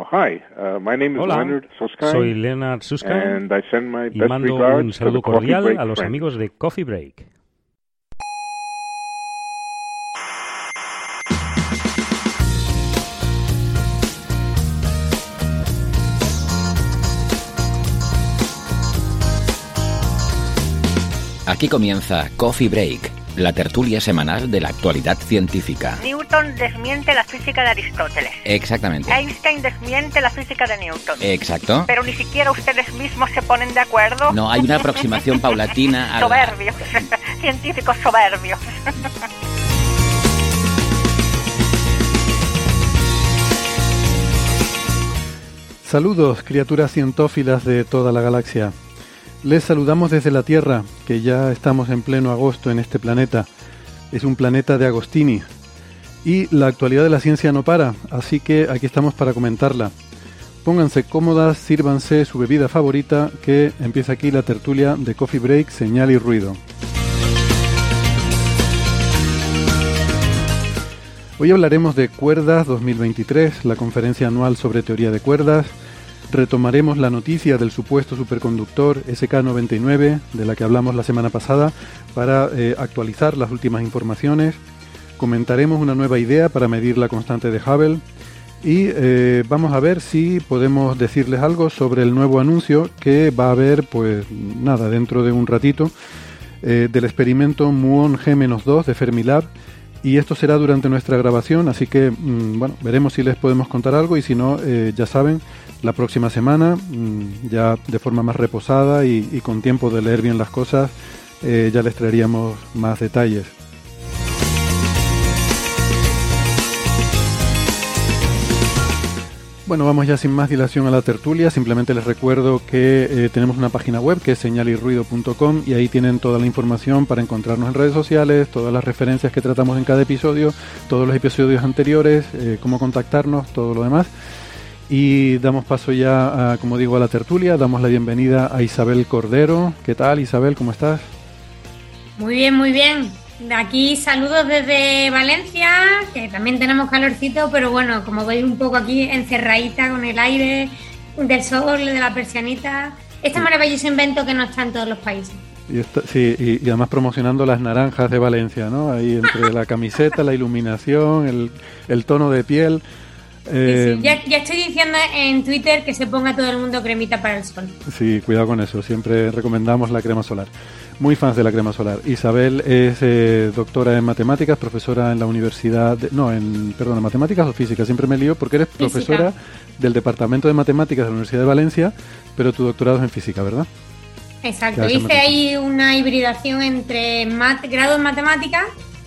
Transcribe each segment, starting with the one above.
Oh, hi. Uh, my name is Hola, Leonard Susskind. soy Leonard Susskind And I send my y best mando regards un to saludo cordial Break a los amigos de Coffee Break. Aquí comienza Coffee Break, la tertulia semanal de la actualidad científica. Newton desmiente la física de Aristóteles. Exactamente. Einstein desmiente la física de Newton. Exacto. Pero ni siquiera ustedes mismos se ponen de acuerdo. No hay una aproximación paulatina a la... Soberbios. Científicos soberbios. Saludos, criaturas cientófilas de toda la galaxia. Les saludamos desde la Tierra, que ya estamos en pleno agosto en este planeta. Es un planeta de Agostini. Y la actualidad de la ciencia no para, así que aquí estamos para comentarla. Pónganse cómodas, sírvanse su bebida favorita, que empieza aquí la tertulia de Coffee Break, señal y ruido. Hoy hablaremos de Cuerdas 2023, la conferencia anual sobre teoría de cuerdas. Retomaremos la noticia del supuesto superconductor SK99, de la que hablamos la semana pasada, para eh, actualizar las últimas informaciones. Comentaremos una nueva idea para medir la constante de Hubble. Y eh, vamos a ver si podemos decirles algo sobre el nuevo anuncio que va a haber, pues nada, dentro de un ratito, eh, del experimento Muon G-2 de Fermilab y esto será durante nuestra grabación, así que mm, bueno, veremos si les podemos contar algo y si no, eh, ya saben, la próxima semana, mm, ya de forma más reposada y, con tiempo de leer bien las cosas, eh, ya les traeríamos más detalles. Bueno, vamos ya sin más dilación a la tertulia. Simplemente les recuerdo que eh, tenemos una página web que es señalirruido.com y ahí tienen toda la información para encontrarnos en redes sociales, todas las referencias que tratamos en cada episodio, todos los episodios anteriores, eh, cómo contactarnos, todo lo demás. Y damos paso ya, a, como digo, a la tertulia. Damos la bienvenida a Isabel Cordero. ¿Qué tal, Isabel? ¿Cómo estás? Muy bien, muy bien. De aquí saludos desde Valencia, que también tenemos calorcito, pero bueno, como veis un poco aquí encerradita con el aire del sol, de la persianita. Este maravilloso invento que no está en todos los países. Y sí, y, y además promocionando las naranjas de Valencia, ¿no? Ahí entre la camiseta, la iluminación, el, el tono de piel. Eh, sí. Ya, ya estoy diciendo en Twitter que se ponga todo el mundo cremita para el sol. Sí, cuidado con eso. Siempre recomendamos la crema solar. Muy fans de la crema solar. Isabel es eh, doctora en matemáticas, profesora en la universidad, de- no, en, perdón, en matemáticas o física. Siempre me lío porque eres Física. profesora del departamento de matemáticas de la Universidad de Valencia, pero tu doctorado es en física, ¿verdad? Exacto. Hice ahí una hibridación entre mat- grado en matemáticas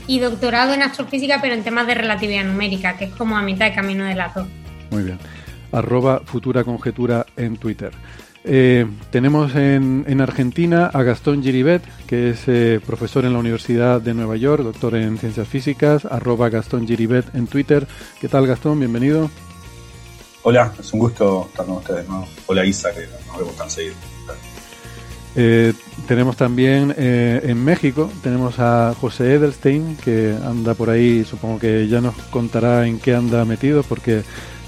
y doctorado en astrofísica, pero en temas de relatividad numérica, que es como a mitad de camino de las dos. Muy bien. Arroba futura conjetura en Twitter. Eh, tenemos en, en Argentina a Gastón Giribet, que es eh, profesor en la Universidad de Nueva York, doctor en ciencias físicas, arroba Gastón Giribet en Twitter. ¿Qué tal Gastón? Bienvenido. Hola, es un gusto estar con ustedes, ¿no? Hola Isa, que nos vemos tan seguido. Eh, tenemos también eh, en México, tenemos a José Edelstein, que anda por ahí, supongo que ya nos contará en qué anda metido, porque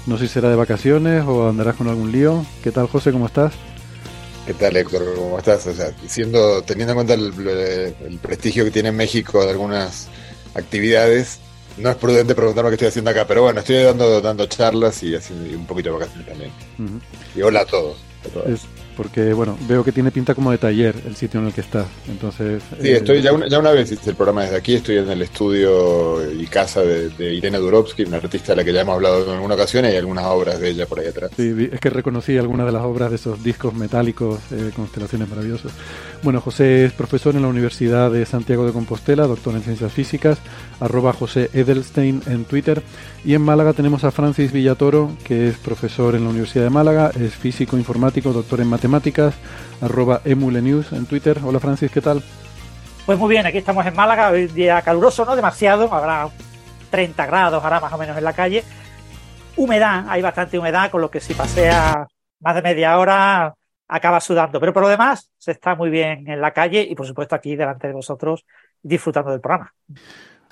no sé si será de vacaciones o andarás con algún lío. ¿Qué tal José? ¿Cómo estás? ¿Qué tal, Héctor? ¿Cómo estás? O sea, siendo, teniendo en cuenta el, el prestigio que tiene México de algunas actividades, no es prudente preguntarme qué estoy haciendo acá, pero bueno, estoy dando, dando charlas y haciendo y un poquito de vacaciones también. Y hola a todos. a todas. Es porque, bueno, veo que tiene pinta como de taller el sitio en el que estás. Entonces. Sí, eh, estoy ya una, ya una vez hice el programa desde aquí, estoy en el estudio y casa de, de Irene Durovsky, una artista de la que ya hemos hablado en alguna ocasión y hay algunas obras de ella por ahí atrás. Sí, es que reconocí algunas de las obras de esos discos metálicos, eh, constelaciones maravillosas. Bueno, José es profesor en la Universidad de Santiago de Compostela, doctor en ciencias físicas, arroba José Edelstein en Twitter. Y en Málaga tenemos a Francis Villatoro, que es profesor en la Universidad de Málaga, es físico informático, doctor en matemáticas, arroba emulenews en Twitter. Hola Francis, ¿qué tal? Pues muy bien, aquí estamos en Málaga, hoy día caluroso, no demasiado, habrá 30 grados ahora más o menos en la calle. Humedad, hay bastante humedad, con lo que si pasea más de media hora acaba sudando. Pero por lo demás, se está muy bien en la calle y por supuesto aquí delante de vosotros disfrutando del programa.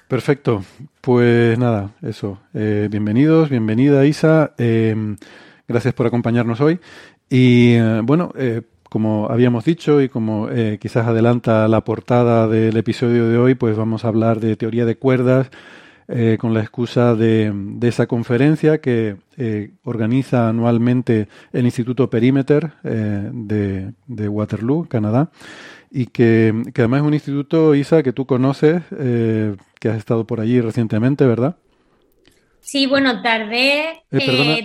Perfecto. Pues nada, eso. Eh, bienvenidos, bienvenida Isa. Eh, gracias por acompañarnos hoy. Y eh, bueno, eh, como habíamos dicho y como eh, quizás adelanta la portada del episodio de hoy, pues vamos a hablar de teoría de cuerdas eh, con la excusa de, de esa conferencia que eh, organiza anualmente el Instituto Perimeter de, de Waterloo, Canadá, y que, que además es un instituto, Isa, que tú conoces, que has estado por allí recientemente, ¿verdad? Sí, bueno, tardé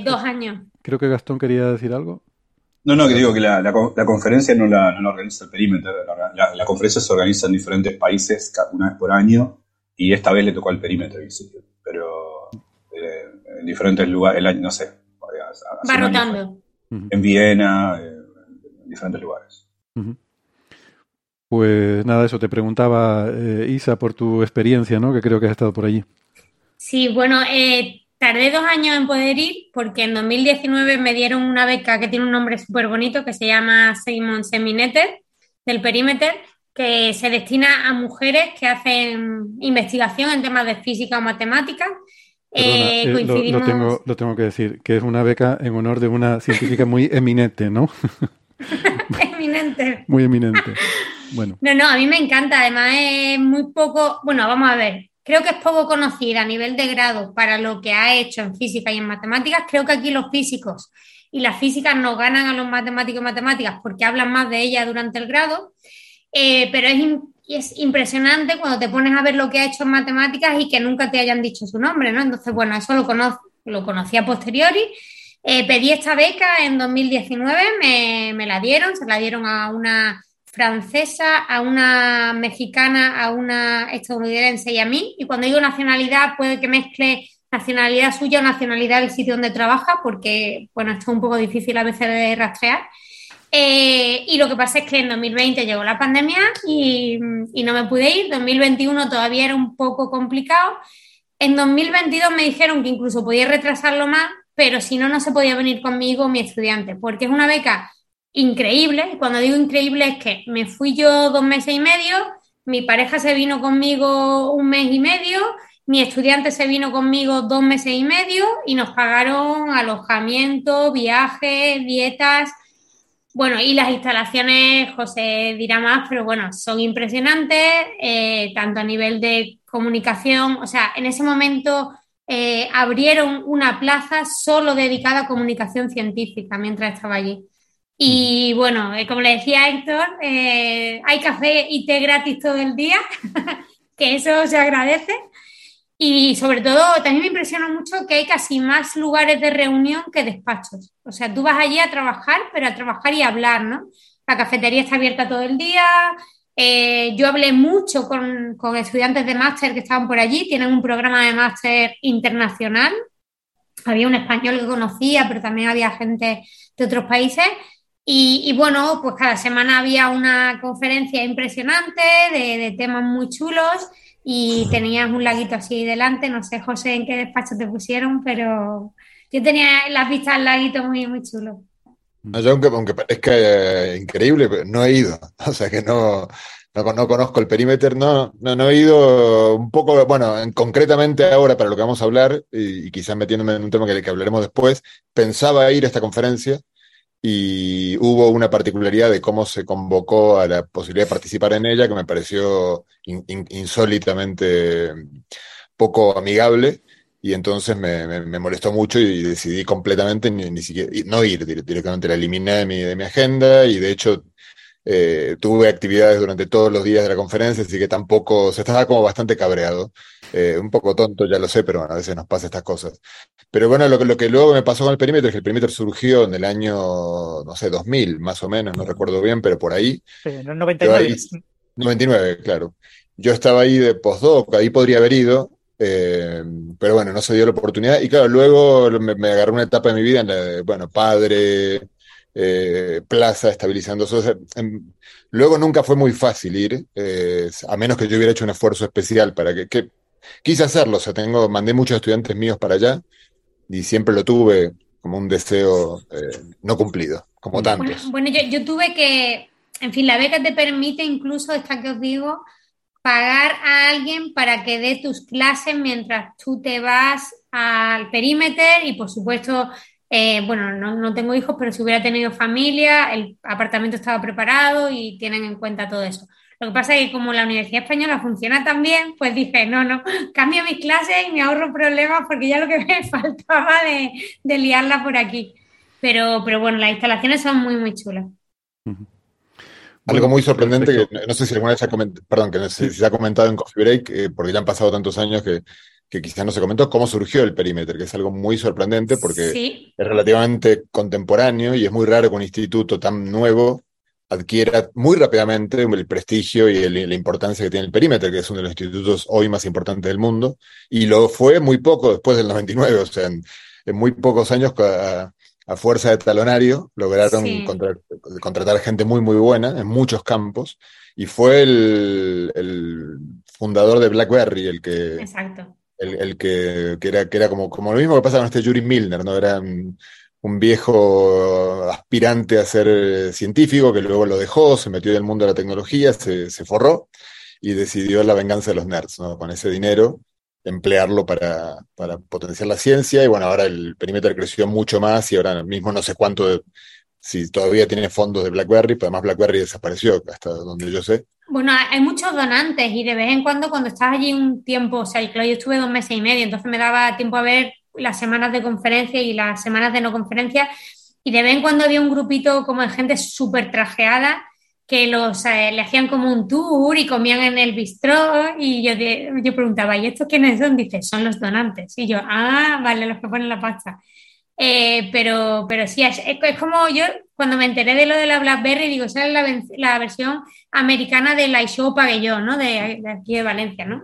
dos años. Creo que Gastón quería decir algo. No, no, que digo que la, la, con- la conferencia no la, no la organiza el perímetro. La, la- la conferencia se organiza en diferentes países una vez por año y esta vez le tocó al perímetro. Pero eh, en diferentes lugares, el año, no sé. hace Va rotando. En Viena, eh, en diferentes lugares. Pues nada, eso te preguntaba eh, Isa por tu experiencia, ¿no? Que creo que has estado por allí. Sí, bueno, eh, tardé dos años en poder ir porque en 2019 me dieron una beca que tiene un nombre súper bonito que se llama Simon Semineter del Perimeter, que se destina a mujeres que hacen investigación en temas de física o matemáticas. Perdona, Eh, eh, lo, tengo, lo tengo que decir, que es una beca en honor de una científica muy eminente, ¿no? Eminente. muy eminente. Bueno, No, no, a mí me encanta. Además, es muy poco. Bueno, vamos a ver. Creo que es poco conocida a nivel de grado para lo que ha hecho en física y en matemáticas. Creo que aquí los físicos y las físicas no ganan a los matemáticos y matemáticas porque hablan más de ella durante el grado. Eh, pero es, es impresionante cuando te pones a ver lo que ha hecho en matemáticas y que nunca te hayan dicho su nombre, ¿no? Entonces, bueno, eso lo, conoz- lo conocí a posteriori. Eh, pedí esta beca en 2019, me, me la dieron, se la dieron a una francesa, a una mexicana, a una estadounidense y a mí. Y cuando digo nacionalidad, puede que mezcle nacionalidad suya o nacionalidad del sitio donde trabaja, porque, bueno, esto es un poco difícil a veces de rastrear. Eh, y lo que pasa es que en 2020 llegó la pandemia y, y no me pude ir. 2021 todavía era un poco complicado. En 2022 me dijeron que incluso podía retrasarlo más, pero si no, no se podía venir conmigo mi estudiante, porque es una beca increíble. Cuando digo increíble es que me fui yo dos meses y medio, mi pareja se vino conmigo un mes y medio, mi estudiante se vino conmigo dos meses y medio y nos pagaron alojamiento, viajes, dietas. Bueno, y las instalaciones, José dirá más, pero bueno, son impresionantes, eh, tanto a nivel de comunicación, o sea, en ese momento eh, abrieron una plaza solo dedicada a comunicación científica mientras estaba allí. Y bueno, eh, como le decía Héctor, eh, hay café y té gratis todo el día, que eso se agradece. Y sobre todo, también me impresiona mucho que hay casi más lugares de reunión que despachos. O sea, tú vas allí a trabajar, pero a trabajar y a hablar, ¿no? La cafetería está abierta todo el día. Eh, yo hablé mucho con, con estudiantes de máster que estaban por allí. Tienen un programa de máster internacional. Había un español que conocía, pero también había gente de otros países. Y, y bueno, pues cada semana había una conferencia impresionante de, de temas muy chulos y tenías un laguito así delante. No sé, José, en qué despacho te pusieron, pero yo tenía las vistas al laguito muy, muy chulo. No, yo aunque, aunque parezca eh, increíble, pero no he ido. O sea que no, no, no conozco el perímetro, no, no, no he ido un poco, bueno, en- concretamente ahora para lo que vamos a hablar, y, y quizás metiéndome en un tema que, que hablaremos después, pensaba ir a esta conferencia y hubo una particularidad de cómo se convocó a la posibilidad de participar en ella que me pareció in- in- insólitamente poco amigable. Y entonces me, me- molestó mucho y decidí completamente ni, ni siquiera no ir dire- directamente, la eliminé de mi, de mi agenda y de hecho eh, tuve actividades durante todos los días de la conferencia, así que tampoco, se estaba como bastante cabreado. Eh, un poco tonto, ya lo sé, pero bueno, a veces nos pasa estas cosas. Pero bueno, lo que, lo que luego me pasó con el perímetro es que el perímetro surgió en el año, no sé, 2000, más o menos, no recuerdo bien, pero por ahí. En el 99. Ahí, 99, claro. Yo estaba ahí de postdoc, ahí podría haber ido, eh, pero bueno, no se dio la oportunidad. Y claro, luego me, me agarré una etapa de mi vida en la de, bueno, padre, eh, plaza, estabilizándose. O sea, en, luego nunca fue muy fácil ir, eh, a menos que yo hubiera hecho un esfuerzo especial para que, que, quise hacerlo. O sea, tengo, mandé muchos estudiantes míos para allá y siempre lo tuve como un deseo eh, no cumplido, como tantos. Bueno, bueno yo, yo tuve que, en fin, la beca te permite incluso, esta que os digo, pagar a alguien para que dé tus clases mientras tú te vas al perímetro y por supuesto eh, bueno, no, no, tengo hijos, pero si hubiera tenido familia, el apartamento estaba preparado y tienen en cuenta todo eso. Lo que pasa es que como la Universidad Española funciona tan bien, pues dije, no, no, cambio mis clases y me ahorro problemas porque ya lo que me faltaba de, de liarla por aquí. Pero, pero bueno, las instalaciones son muy, muy chulas. Uh -huh. Algo muy sorprendente que no sé si alguna vez se ha comentado, perdón, que no sé si se ha comentado en Coffee Break, eh, porque ya han pasado tantos años que, que quizás no se comentó, cómo surgió el perímetro, que es algo muy sorprendente porque sí. es relativamente contemporáneo y es muy raro que un instituto tan nuevo adquiera muy rápidamente el prestigio y el, la importancia que tiene el perímetro, que es uno de los institutos hoy más importantes del mundo, y lo fue muy poco después del 99, o sea, en, en muy pocos años a, a, fuerza de talonario lograron sí. contratar gente muy, muy buena en muchos campos, y fue el, el fundador de BlackBerry el que... Exacto el, que, que, era, que era como, como lo mismo que pasa con este Yuri Milner, ¿no? Era un, viejo aspirante a ser científico que luego lo dejó, se metió en el mundo de la tecnología, se, se forró y decidió la venganza de los nerds, ¿no? Con ese dinero emplearlo para, para potenciar la ciencia y bueno, ahora el perímetro creció mucho más y ahora mismo no sé cuánto, de, si todavía tiene fondos de BlackBerry, pero además BlackBerry desapareció, hasta donde yo sé. Bueno, hay muchos donantes y de vez en cuando cuando estás allí un tiempo, o sea, yo estuve dos meses y medio, entonces me daba tiempo a ver las semanas de conferencia y las semanas de no conferencia y de vez en cuando había un grupito como de gente súper trajeada que los eh, le hacían como un tour y comían en el bistró y yo, de, yo preguntaba, ¿y estos quiénes son? Dice, son los donantes. Y yo, ah, vale, los que ponen la pasta. Eh, pero, pero sí, es, es, como yo cuando me enteré de lo de la BlackBerry, digo, esa es la, la versión americana de la iShow Pabellón, ¿no? De, de, aquí de Valencia, ¿no?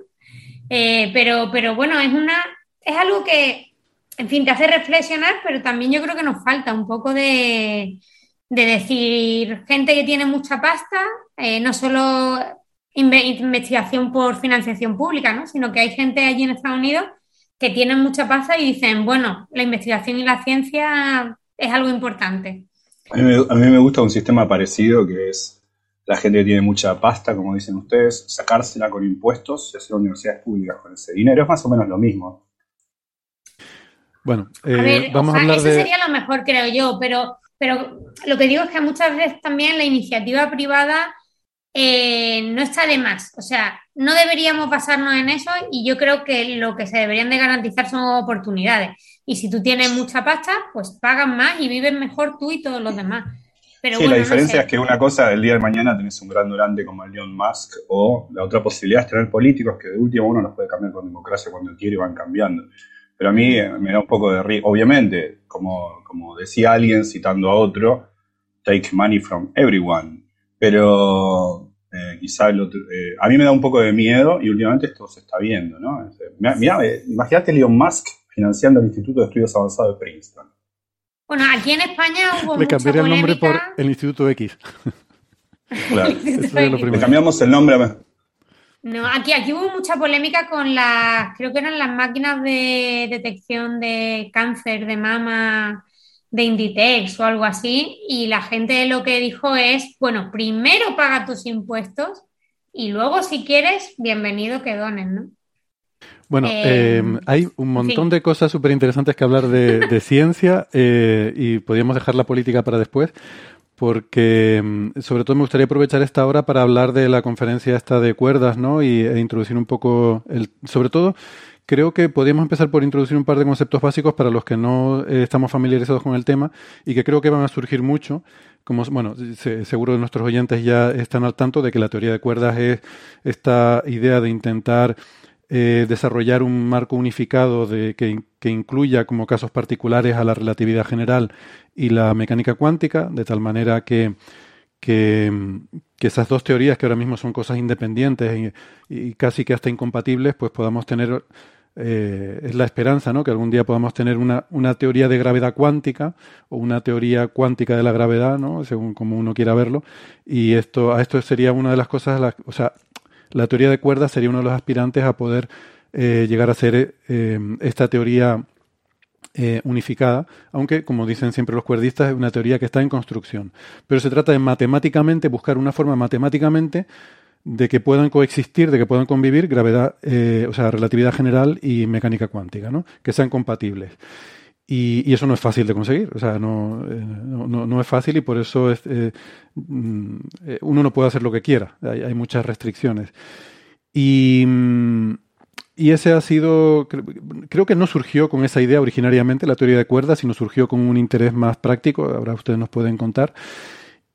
Eh, pero, pero bueno, es una, es algo que, en fin, te hace reflexionar, pero también yo creo que nos falta un poco de, de decir, gente que tiene mucha pasta, eh, no solo investigación por financiación pública, ¿no? Sino que hay gente allí en Estados Unidos que tienen mucha pasta y dicen, bueno, la investigación y la ciencia es algo importante. A mí, me, a mí me gusta un sistema parecido que es la gente que tiene mucha pasta, como dicen ustedes, sacársela con impuestos y hacer universidades públicas con ese dinero. Es más o menos lo mismo. Bueno, eh, a ver, vamos o sea, a hablar eso de... sería lo mejor, creo yo, pero, pero lo que digo es que muchas veces también la iniciativa privada eh, no está de más. O sea, no deberíamos basarnos en eso y yo creo que lo que se deberían de garantizar son oportunidades. Y si tú tienes mucha pasta, pues pagan más y vives mejor tú y todos los demás. Pero sí, bueno, la diferencia no sé. es que una cosa, el día de mañana tenés un gran durante como Elon Musk, o la otra posibilidad es tener políticos que de último uno los puede cambiar con democracia cuando quiere y van cambiando. Pero a mí me da un poco de río. Obviamente, como, como decía alguien citando a otro, take money from everyone. Pero eh, quizá el otro, eh, a mí me da un poco de miedo y últimamente esto se está viendo, ¿no? Mira, mira imagínate Elon Musk financiando el Instituto de Estudios Avanzados de Princeton. Bueno, aquí en España hubo Le mucha cambiaría el nombre por el Instituto X. Claro. Lo Le cambiamos el nombre a... No, aquí, aquí hubo mucha polémica con las, creo que eran las máquinas de detección de cáncer de mama de Inditex o algo así, y la gente lo que dijo es, bueno, primero paga tus impuestos y luego si quieres, bienvenido que dones, ¿no? Bueno, Eh, eh, hay un montón sí. de cosas súper interesantes que hablar de, de ciencia eh, y podríamos dejar la política para después, porque mm, sobre todo me gustaría aprovechar esta hora para hablar de la conferencia esta de cuerdas, ¿no? Y, e introducir un poco, el, sobre todo, creo que podríamos empezar por introducir un par de conceptos básicos para los que no eh, estamos familiarizados con el tema y que creo que van a surgir mucho. como bueno, se, seguro nuestros oyentes ya están al tanto de que la teoría de cuerdas es esta idea de intentar eh, desarrollar un marco unificado de, que, que, incluya como casos particulares a la relatividad general y la mecánica cuántica, de tal manera que, que, esas dos teorías, que ahora mismo son cosas independientes y, y casi que hasta incompatibles, pues podamos tener eh, es la esperanza, ¿no? Que algún día podamos tener una, una, teoría de gravedad cuántica o una teoría cuántica de la gravedad, ¿no? Según como uno quiera verlo. Y esto, a esto sería una de las cosas, o sea, la teoría de cuerdas sería uno de los aspirantes a poder eh, llegar a ser eh, esta teoría unificada, aunque, como dicen siempre los cuerdistas, es una teoría que está en construcción. Pero se trata de matemáticamente, buscar una forma matemáticamente de que puedan coexistir, de que puedan convivir gravedad, eh, o sea, relatividad general y mecánica cuántica, ¿no? Que sean compatibles. Y, eso no es fácil de conseguir, o sea, no, eh, no, no, es fácil y por eso es, eh, mm, uno no puede hacer lo que quiera, hay, hay muchas restricciones. Y, mm, y ese ha sido, creo que no surgió con esa idea originariamente, la teoría de cuerdas, sino surgió con un interés más práctico, ahora ustedes nos pueden contar.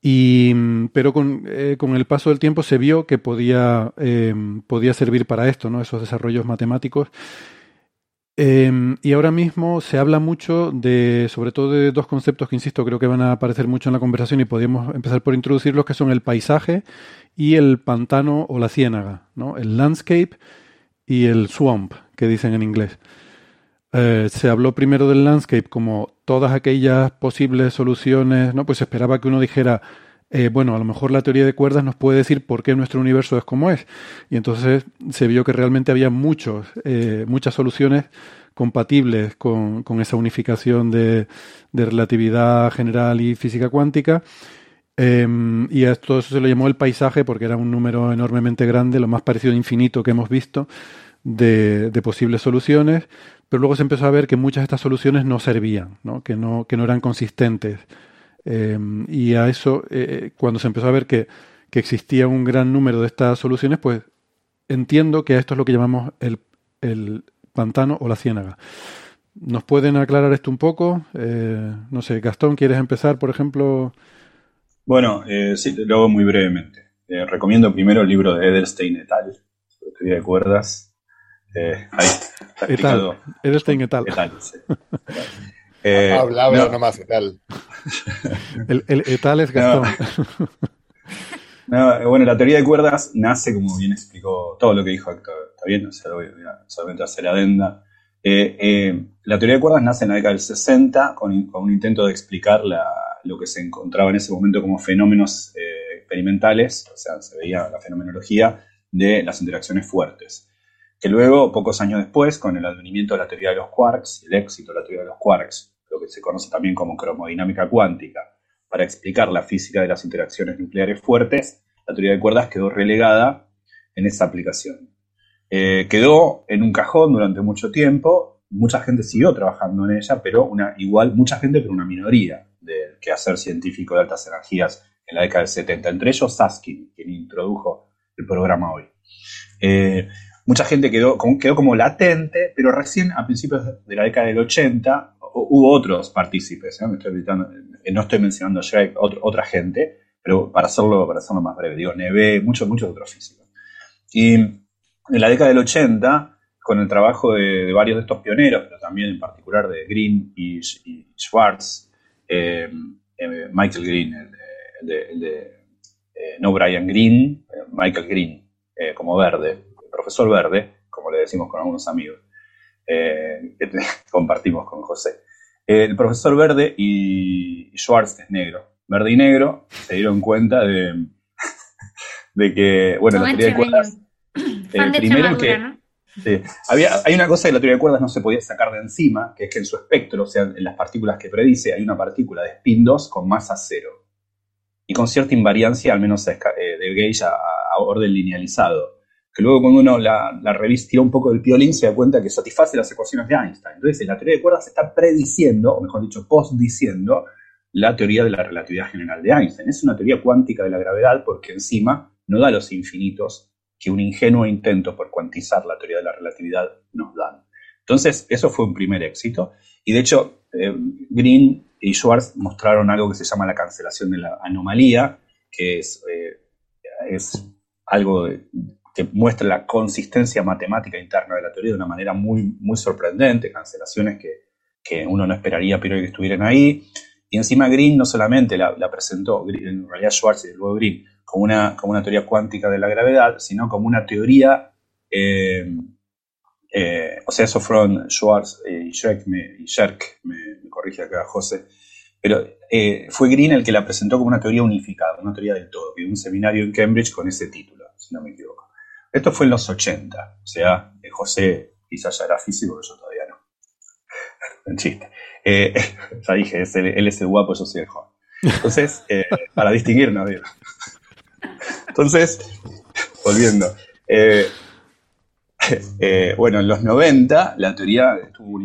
Y, pero con, eh, con, el paso del tiempo se vio que podía, eh, podía servir para esto, ¿no? esos desarrollos matemáticos. Eh, y ahora mismo se habla mucho de, sobre todo de dos conceptos que, insisto, creo que van a aparecer mucho en la conversación y podríamos empezar por introducirlos, que son el paisaje y el pantano o la ciénaga, ¿no? el landscape y el swamp, que dicen en inglés. Eh, se habló primero del landscape como todas aquellas posibles soluciones, ¿no? Pues esperaba que uno dijera, eh, bueno, a lo mejor la teoría de cuerdas nos puede decir por qué nuestro universo es como es. Y entonces se vio que realmente había muchos, eh, muchas soluciones compatibles con, con esa unificación de, de, relatividad general y física cuántica. Eh, y a esto se lo llamó el paisaje porque era un número enormemente grande, lo más parecido a infinito que hemos visto de, posibles soluciones pero luego se empezó a ver que muchas de estas soluciones no servían. Que, no, eran consistentes. Eh, y a eso, eh, cuando se empezó a ver que, existía un gran número de estas soluciones, pues entiendo que esto es lo que llamamos el, pantano o la ciénaga. ¿Nos pueden aclarar esto un poco? Eh, no sé, Gastón, ¿quieres empezar, por ejemplo? Bueno, sí, lo hago muy brevemente. recomiendo primero el libro de Edelstein et al. teoría de cuerdas, eh, ahí, etal. Edelstein etal. etal sí. eh, habla, habla no. nomás, etal. el, el etal es Gastón. No. no, bueno, la teoría de cuerdas nace, como bien explicó todo lo que dijo Héctor, está bien, o sea, voy a solamente hacer adenda. Eh, eh, la teoría de cuerdas nace en la década del 60 con, con un intento de explicar la, lo que se encontraba en ese momento como fenómenos eh, experimentales, o sea, se veía la fenomenología de las interacciones fuertes que luego, pocos años después, con el advenimiento de la teoría de los quarks, el éxito de la teoría de los quarks, lo que se conoce también como cromodinámica cuántica, para explicar la física de las interacciones nucleares fuertes, la teoría de cuerdas quedó relegada en esa aplicación. Eh, quedó en un cajón durante mucho tiempo, mucha gente siguió trabajando en ella, pero una, igual mucha gente, pero una minoría del quehacer científico de altas energías en la década del 70, entre ellos Saskin, quien introdujo el programa hoy. Eh, mucha gente quedó, quedó como latente, pero recién a principios de la década del 80 hubo otros partícipes. ¿eh? estoy eh, no estoy mencionando a otra gente, pero para hacerlo, para hacerlo más breve, digo, Neve, muchos, muchos otros físicos. Y en la década del 80, con el trabajo de, varios de estos pioneros, pero también en particular de Green y, Schwartz, eh, Michael Green, el de, no Brian Green, Michael Green, como verde, profesor Verde, como le decimos con algunos amigos, eh, que compartimos con José. El profesor Verde y Schwartz es negro. Verde y negro se dieron cuenta de, de que, bueno, la teoría de cuerdas. Eh, primero que. ¿no? Sí, había, hay una cosa que la teoría de cuerdas no se podía sacar de encima, que es que en su espectro, o sea, en las partículas que predice, hay una partícula de spin 2 con masa cero. Y con cierta invariancia, al menos eh, de gauge a, a orden linealizado que luego cuando uno la, la revista un poco del piolín se da cuenta que satisface las ecuaciones de Einstein. Entonces, la teoría de cuerdas está prediciendo, o mejor dicho, postdiciendo la teoría de la relatividad general de Einstein. Es una teoría cuántica de la gravedad porque encima no da los infinitos que un ingenuo intento por cuantizar la teoría de la relatividad nos dan. Entonces, eso fue un primer éxito. Y de hecho, eh, Green y Schwartz mostraron algo que se llama la cancelación de la anomalía, que es, eh, es algo que muestra la consistencia matemática interna de la teoría de una manera muy, muy sorprendente, cancelaciones que, que uno no esperaría pero que estuvieran ahí. Y encima Green no solamente la, presentó, en realidad Schwartz y luego Green, como una, como una teoría cuántica de la gravedad, sino como una teoría, eh, eh, o sea, eso fueron Schwartz y Scherk, me, me, corrige acá José, pero eh, fue Green el que la presentó como una teoría unificada, una teoría del todo, que un seminario en Cambridge con ese título, si no me equivoco. Esto fue en los 80, o sea, José quizás ya era físico, pero yo todavía no. Un chiste. Eh, ya dije, él es el guapo, yo soy el joven. Entonces, eh, para distinguirnos, digo. Entonces, volviendo. Eh, bueno, en los 90 la teoría tuvo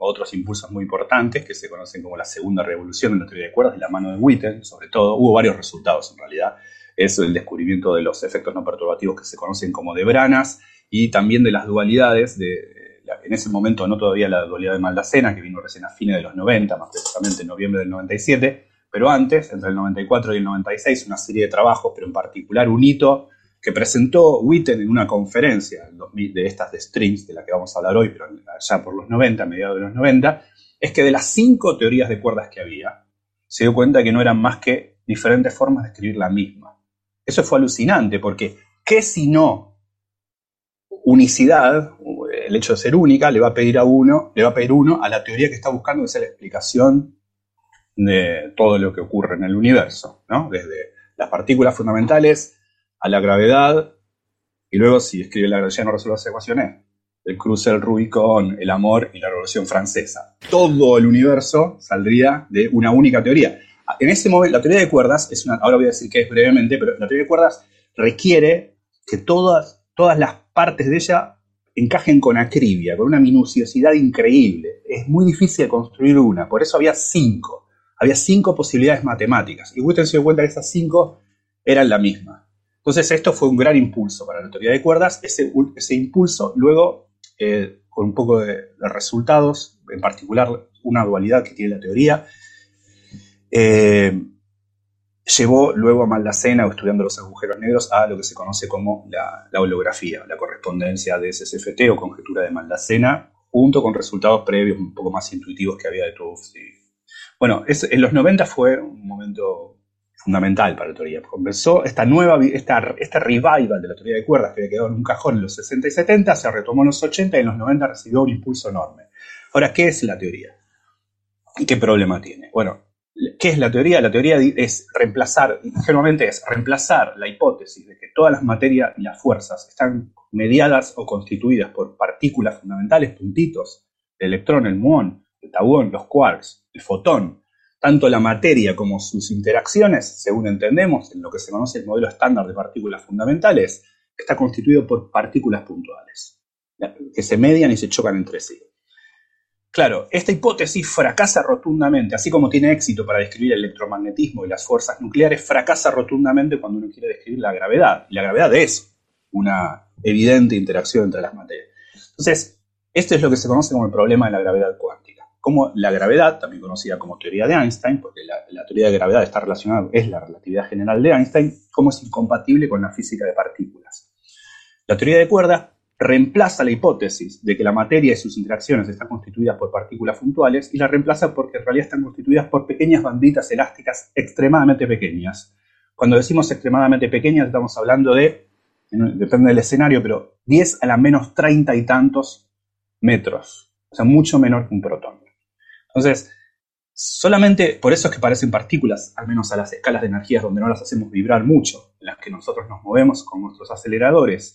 otros impulsos muy importantes que se conocen como la segunda revolución en la teoría de cuerdas de la mano de Witten, sobre todo. Hubo varios resultados en realidad. Es el descubrimiento de los efectos no perturbativos que se conocen como de Branas y también de las dualidades de en ese momento no todavía la dualidad de Maldacena, que vino recién a fines de los 90, más precisamente en noviembre del 97, pero antes, entre el 94 y el 96, una serie de trabajos, pero en particular un hito que presentó Witten en una conferencia de estas de strings, de la que vamos a hablar hoy, pero ya por los 90, a mediados de los 90, es que de las cinco teorías de cuerdas que había, se dio cuenta que no eran más que diferentes formas de escribir la misma. Eso fue alucinante, porque ¿qué si no unicidad el hecho de ser única le va a pedir a uno, le va a pedir uno a la teoría que está buscando, que la explicación de todo lo que ocurre en el universo, ¿no? Desde las partículas fundamentales a la gravedad, y luego si escribe la gravedad no resuelve las ecuaciones, el cruce del Rubicón, el amor y la Revolución Francesa. Todo el universo saldría de una única teoría. En ese momento, la teoría de cuerdas es una, ahora voy a decir que es brevemente, pero la teoría de cuerdas requiere que todas, todas las partes de ella encajen con acribia, con una minuciosidad increíble. Es muy difícil construir una, por eso había cinco. Había cinco posibilidades matemáticas. Y Witten se dio cuenta que esas cinco eran la misma. Entonces esto fue un gran impulso para la teoría de cuerdas. Ese, impulso luego, eh, con un poco de, resultados, en particular una dualidad que tiene la teoría, eh, llevó luego a Maldacena, estudiando los agujeros negros, a lo que se conoce como la, holografía, la correspondencia de SSFT o conjetura de Maldacena, junto con resultados previos un poco más intuitivos que había de Tufts. Bueno, en los 90 fue un momento fundamental para la teoría. Comenzó esta nueva, esta, este revival de la teoría de cuerdas que había quedado en un cajón en los 60 y 70, se retomó en los 80 y en los 90 recibió un impulso enorme. Ahora, ¿qué es la teoría? ¿Y qué problema tiene? Bueno, ¿Qué es la teoría? La teoría es reemplazar, generalmente es reemplazar la hipótesis de que todas las materias y las fuerzas están mediadas o constituidas por partículas fundamentales, puntitos, el electrón, el muón, el tabón, los quarks, el fotón. Tanto la materia como sus interacciones, según entendemos en lo que se conoce el modelo estándar de partículas fundamentales, está constituido por partículas puntuales, que se median y se chocan entre sí. Claro, esta hipótesis fracasa rotundamente, así como tiene éxito para describir el electromagnetismo y las fuerzas nucleares, fracasa rotundamente cuando uno quiere describir la gravedad. Y la gravedad es una evidente interacción entre las materias. Entonces, esto es lo que se conoce como el problema de la gravedad cuántica. Como la gravedad, también conocida como teoría de Einstein, porque la, la teoría de gravedad está relacionada, es la relatividad general de Einstein, como es incompatible con la física de partículas. La teoría de cuerdas reemplaza la hipótesis de que la materia y sus interacciones están constituidas por partículas puntuales y la reemplaza porque en realidad están constituidas por pequeñas banditas elásticas extremadamente pequeñas. Cuando decimos extremadamente pequeñas estamos hablando de, depende del escenario, pero 10 a la menos 30 y tantos metros, o sea, mucho menor que un protón. Entonces, solamente por eso es que parecen partículas, al menos a las escalas de energías donde no las hacemos vibrar mucho, en las que nosotros nos movemos con nuestros aceleradores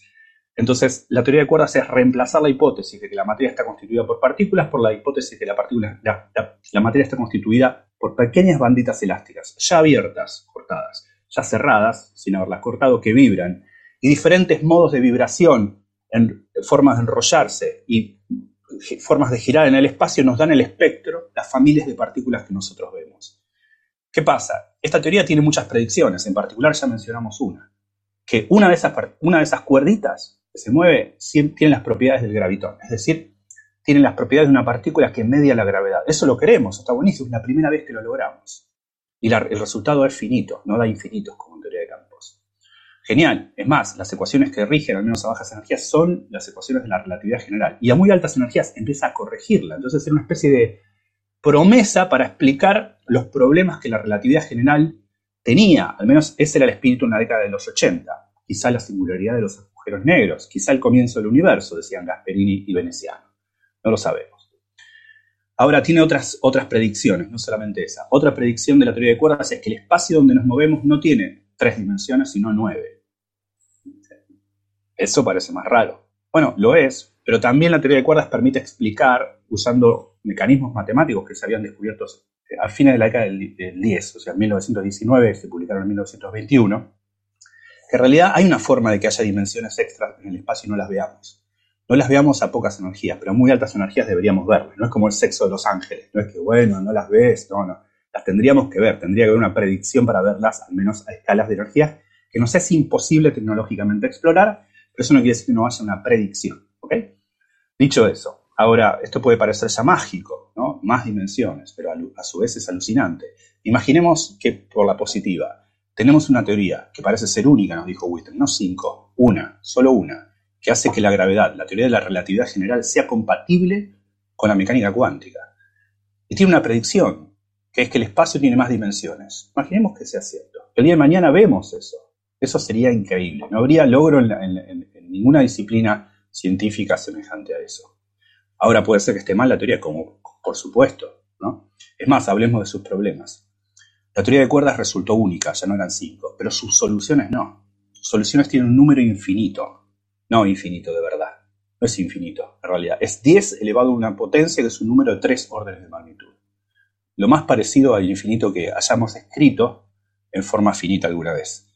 entonces, la teoría de cuerdas es reemplazar la hipótesis de que la materia está constituida por partículas por la hipótesis de que la, materia está constituida por pequeñas banditas elásticas, ya abiertas, cortadas, ya cerradas, sin haberlas cortado, que vibran, y diferentes modos de vibración, en formas de enrollarse y formas de girar en el espacio nos dan el espectro, las familias de partículas que nosotros vemos. ¿Qué pasa? Esta teoría tiene muchas predicciones, en particular ya mencionamos una, que una de esas cuerditas que se mueve tiene las propiedades del gravitón. Es decir, tienen las propiedades de una partícula que media la gravedad. Eso lo queremos, está buenísimo, es la primera vez que lo logramos. Y el resultado es finito, no da infinitos como en teoría de campos. Genial. Es más, las ecuaciones que rigen, al menos a bajas energías, son las ecuaciones de la relatividad general. Y a muy altas energías empieza a corregirla. Entonces era una especie de promesa para explicar los problemas que la relatividad general tenía. Al menos ese era el espíritu en la década de los 80. Quizá la singularidad de los agujeros negros, quizá el comienzo del universo, decían Gasperini y Veneciano. No lo sabemos. Ahora tiene otras, otras predicciones, no solamente esa. Otra predicción de la teoría de cuerdas es que el espacio donde nos movemos no tiene tres dimensiones, sino nueve. Eso parece más raro. Bueno, lo es, pero también la teoría de cuerdas permite explicar, usando mecanismos matemáticos que se habían descubierto eh, a fines de la década del, del 10, o sea, en 1919, se publicaron en 1921, que en realidad hay una forma de que haya dimensiones extras en el espacio y no las veamos. No las veamos a pocas energías, pero a muy altas energías deberíamos verlas. No es como el sexo de los ángeles, no es que, bueno, no las ves, no, no. Las tendríamos que ver, tendría que haber una predicción para verlas, al menos a escalas de energías, que nos es imposible tecnológicamente explorar, pero eso no quiere decir que no haya una predicción. Dicho eso, ahora, esto puede parecer ya mágico, ¿no? Más dimensiones, pero a su vez es alucinante. Imaginemos que por la positiva tenemos una teoría que parece ser única, nos dijo Witten, no cinco, una, solo una, que hace que la gravedad, la teoría de la relatividad general, sea compatible con la mecánica cuántica. Y tiene una predicción, que es que el espacio tiene más dimensiones. Imaginemos que sea cierto. El día de mañana vemos eso. Eso sería increíble. No habría logro en, ninguna disciplina científica semejante a eso. Ahora puede ser que esté mal la teoría, como por supuesto, ¿no? Es más, hablemos de sus problemas. La teoría de cuerdas resultó única, ya no eran cinco, pero sus soluciones no. Sus soluciones tienen un número infinito. No infinito de verdad. No es infinito, en realidad. Es 10 elevado a una potencia que es un número de tres órdenes de magnitud. Lo más parecido al infinito que hayamos escrito en forma finita alguna vez.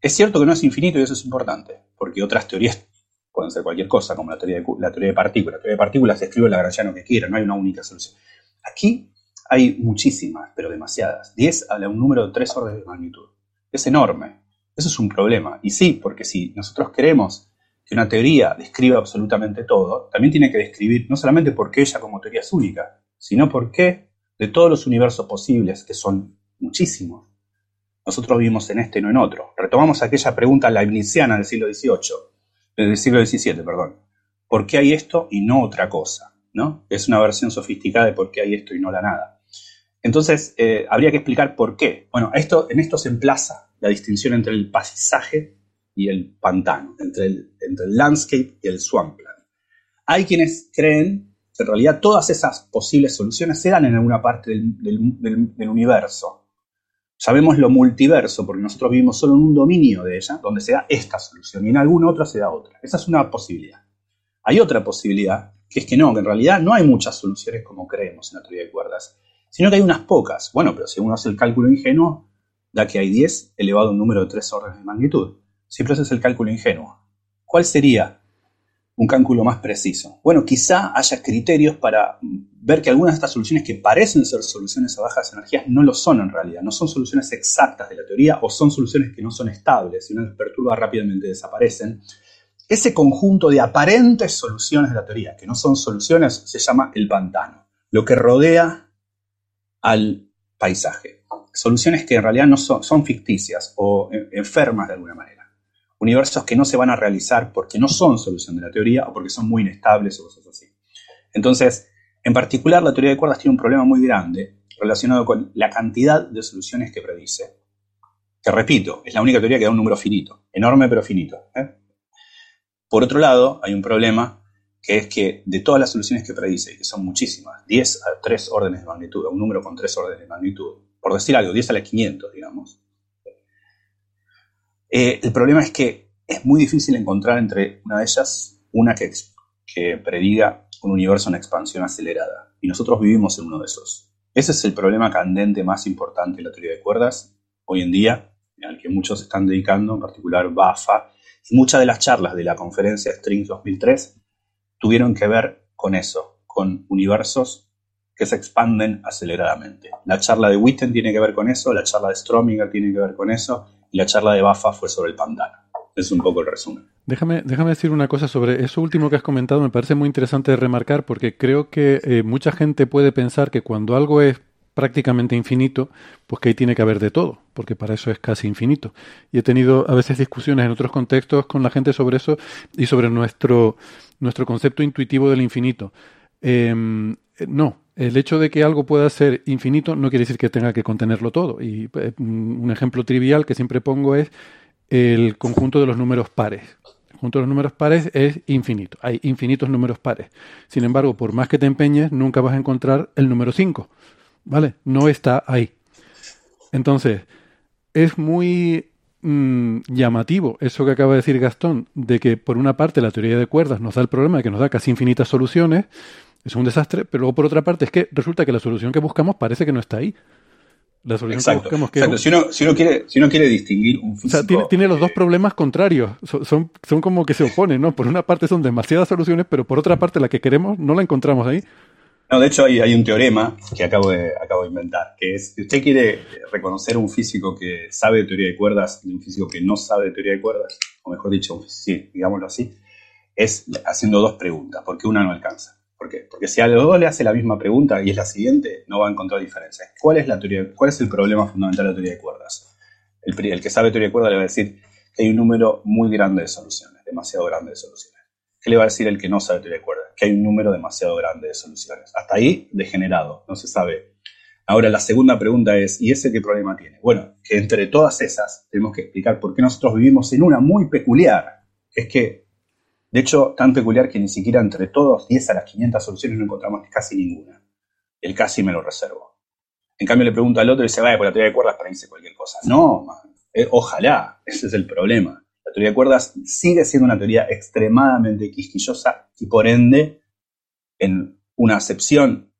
Es cierto que no es infinito y eso es importante, porque otras teorías pueden ser cualquier cosa, como la teoría de, la teoría de partículas. La teoría de partículas escribe el lagrangiano que quiera, no hay una única solución. Aquí hay muchísimas, pero demasiadas. 10 a un número de tres órdenes de magnitud. Es enorme. Eso es un problema. Y sí, porque si nosotros queremos que una teoría describa absolutamente todo, también tiene que describir no solamente por qué ella como teoría es única, sino por qué de todos los universos posibles, que son muchísimos, nosotros vivimos en este y no en otro. Retomamos aquella pregunta leibniziana del siglo XVIII, del siglo XVII, perdón. ¿Por qué hay esto y no otra cosa? ¿no? Es una versión sofisticada de por qué hay esto y no la nada. Entonces, eh, habría que explicar por qué. Bueno, esto, en esto se emplaza la distinción entre el paisaje y el pantano, entre el, landscape y el swampland. Hay quienes creen que en realidad todas esas posibles soluciones se dan en alguna parte del, universo. Llamémoslo multiverso, porque nosotros vivimos solo en un dominio de ella, donde se da esta solución, y en algún otro se da otra. Esa es una posibilidad. Hay otra posibilidad, que es que no, que en realidad no hay muchas soluciones como creemos en la teoría de cuerdas, sino que hay unas pocas. Bueno, pero si uno hace el cálculo ingenuo, da que hay 10 elevado a un número de 3 órdenes de magnitud. Siempre ese es el cálculo ingenuo. ¿Cuál sería un cálculo más preciso? Bueno, quizá haya criterios para ver que algunas de estas soluciones que parecen ser soluciones a bajas energías no lo son en realidad, no son soluciones exactas de la teoría o son soluciones que no son estables, si uno las perturba rápidamente desaparecen. Ese conjunto de aparentes soluciones de la teoría, que no son soluciones, se llama el pantano, lo que rodea al paisaje. Soluciones que en realidad no son, ficticias o enfermas de alguna manera. Universos que no se van a realizar porque no son solución de la teoría o porque son muy inestables o cosas así. Entonces, en particular, la teoría de cuerdas tiene un problema muy grande relacionado con la cantidad de soluciones que predice. Que repito, es la única teoría que da un número finito, enorme pero finito. ¿eh? Por otro lado, hay un problema que es que de todas las soluciones que predice, que son muchísimas, 10 a 3 órdenes de magnitud, un número con 3 órdenes de magnitud, por decir algo, 10 a la 500, digamos. Eh, el problema es que es muy difícil encontrar entre una de ellas una que, que prediga un universo en expansión acelerada. Y nosotros vivimos en uno de esos. Ese es el problema candente más importante de la teoría de cuerdas hoy en día, al que muchos están dedicando, en particular BAFA, y muchas de las charlas de la conferencia Strings 2003 tuvieron que ver con eso, con universos que se expanden aceleradamente. La charla de Witten tiene que ver con eso, la charla de Strominger tiene que ver con eso, y la charla de Bafa fue sobre el pantano. es un poco el resumen. Déjame, déjame decir una cosa sobre eso último que has comentado, me parece muy interesante remarcar porque creo que eh, mucha gente puede pensar que cuando algo es prácticamente infinito, pues que ahí tiene que haber de todo, porque para eso es casi infinito. Y he tenido a veces discusiones en otros contextos con la gente sobre eso y sobre nuestro, nuestro concepto intuitivo del infinito. Em, no, el hecho de que algo pueda ser infinito no quiere decir que tenga que contenerlo todo. Y eh, un ejemplo trivial que siempre pongo es el conjunto de los números pares. El conjunto de los números pares es infinito. Hay infinitos números pares. Sin embargo, por más que te empeñes, nunca vas a encontrar el número 5. ¿Vale? No está ahí. Entonces, es muy mm, llamativo eso que acaba de decir Gastón, de que por una parte la teoría de cuerdas nos da el problema de que nos da casi infinitas soluciones, es un desastre, pero luego por otra parte es que resulta que la solución que buscamos parece que no está ahí. La solución Exacto. que buscamos que Exacto. Si, uno, si, uno quiere, si uno quiere distinguir un o físico... sea, tiene, tiene los dos problemas contrarios. Son, son, son como que se oponen, ¿no? Por una parte son demasiadas soluciones, pero por otra parte la que queremos no la encontramos ahí. No, de hecho hay, un teorema que acabo de, acabo de inventar, que es, si usted quiere reconocer un físico que sabe de teoría de cuerdas y un físico que no sabe de teoría de cuerdas, o mejor dicho, sí, digámoslo así, es haciendo dos preguntas, porque una no alcanza. ¿Por qué? Porque si a los dos le hace la misma pregunta y es la siguiente, no va a encontrar diferencias. ¿Cuál es, la teoría, ¿Cuál es el problema fundamental de la teoría de cuerdas? El, el que sabe teoría de cuerdas le va a decir que hay un número muy grande de soluciones, demasiado grande de soluciones. ¿Qué le va a decir el que no sabe teoría de cuerdas? Que hay un número demasiado grande de soluciones. Hasta ahí, degenerado, no se sabe. Ahora, la segunda pregunta es, ¿y ese qué problema tiene? Bueno, que entre todas esas tenemos que explicar por qué nosotros vivimos en una muy peculiar. Es que de hecho, tan peculiar que ni siquiera entre todos 10 a las 500 soluciones no encontramos casi ninguna. El casi me lo reservo. En cambio, le pregunto al otro y dice, vaya, por la teoría de cuerdas para dice cualquier cosa. No. Eh, ojalá, ese es el problema. La teoría de cuerdas sigue siendo una teoría extremadamente quisquillosa y por ende, en una acepción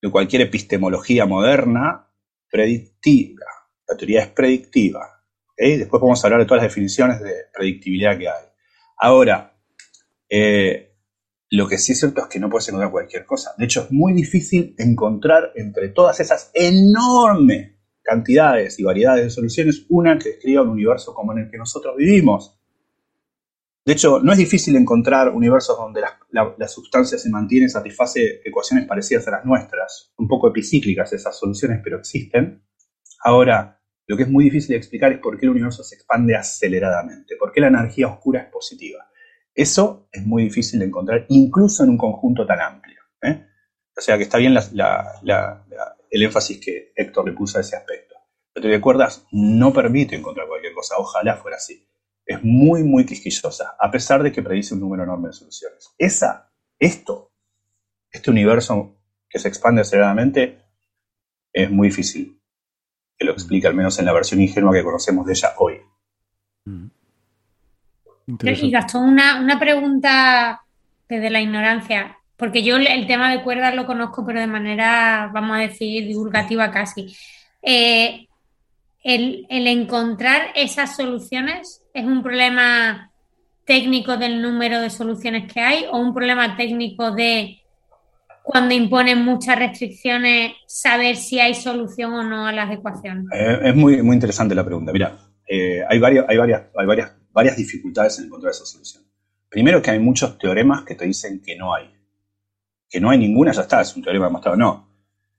de cualquier epistemología moderna, predictiva. La teoría es predictiva. Después podemos hablar de todas las definiciones de predictibilidad que hay. Ahora, eh, lo que sí es cierto es que no puedes encontrar cualquier cosa. De hecho, es muy difícil encontrar entre todas esas enormes cantidades y variedades de soluciones una que describa un universo como en el que nosotros vivimos. De hecho, no es difícil encontrar universos donde la, la, sustancia se mantiene satisface ecuaciones parecidas a las nuestras, un poco epicíclicas esas soluciones, pero existen. Ahora, lo que es muy difícil de explicar es por qué el universo se expande aceleradamente, por qué la energía oscura es positiva. Eso es muy difícil de encontrar, incluso en un conjunto tan amplio. ¿eh? O sea que está bien la, el énfasis que Héctor le puso a ese aspecto. La teoría de cuerdas no permite encontrar cualquier cosa, ojalá fuera así. Es muy, muy quisquillosa, a pesar de que predice un número enorme de soluciones. Esa, esto, este universo que se expande aceleradamente, es muy difícil que lo explique, al menos en la versión ingenua que conocemos de ella hoy. Y Gastón, una, una pregunta desde la ignorancia, porque yo el tema de cuerdas lo conozco, pero de manera, vamos a decir, divulgativa casi. Eh, el, encontrar esas soluciones es un problema técnico del número de soluciones que hay o un problema técnico de cuando imponen muchas restricciones saber si hay solución o no a las ecuaciones? Eh, es muy, muy interesante la pregunta. Mira, eh, hay, varias, hay, varias, hay varias, varias dificultades en encontrar esa solución. Primero que hay muchos teoremas que te dicen que no hay. Que no hay ninguna, ya está, es un teorema demostrado. No.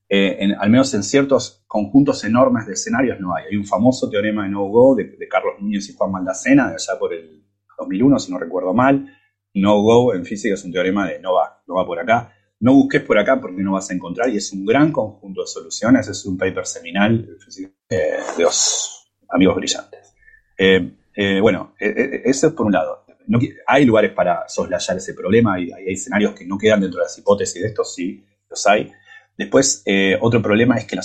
Eh, al menos en ciertos conjuntos enormes de escenarios no hay. Hay un famoso teorema de no-go de, de, Carlos Núñez y Juan Maldacena, de allá por el 2001, si no recuerdo mal. No-go en física es un teorema de no va, no va por acá. No busques por acá porque no vas a encontrar y es un gran conjunto de soluciones. Es un paper seminal eh, de los amigos brillantes. Eh, eh, bueno, eso es por un lado. No, hay lugares para soslayar ese problema, hay, hay, escenarios que no quedan dentro de las hipótesis de estos, sí, los hay. Después, eh, otro problema es que,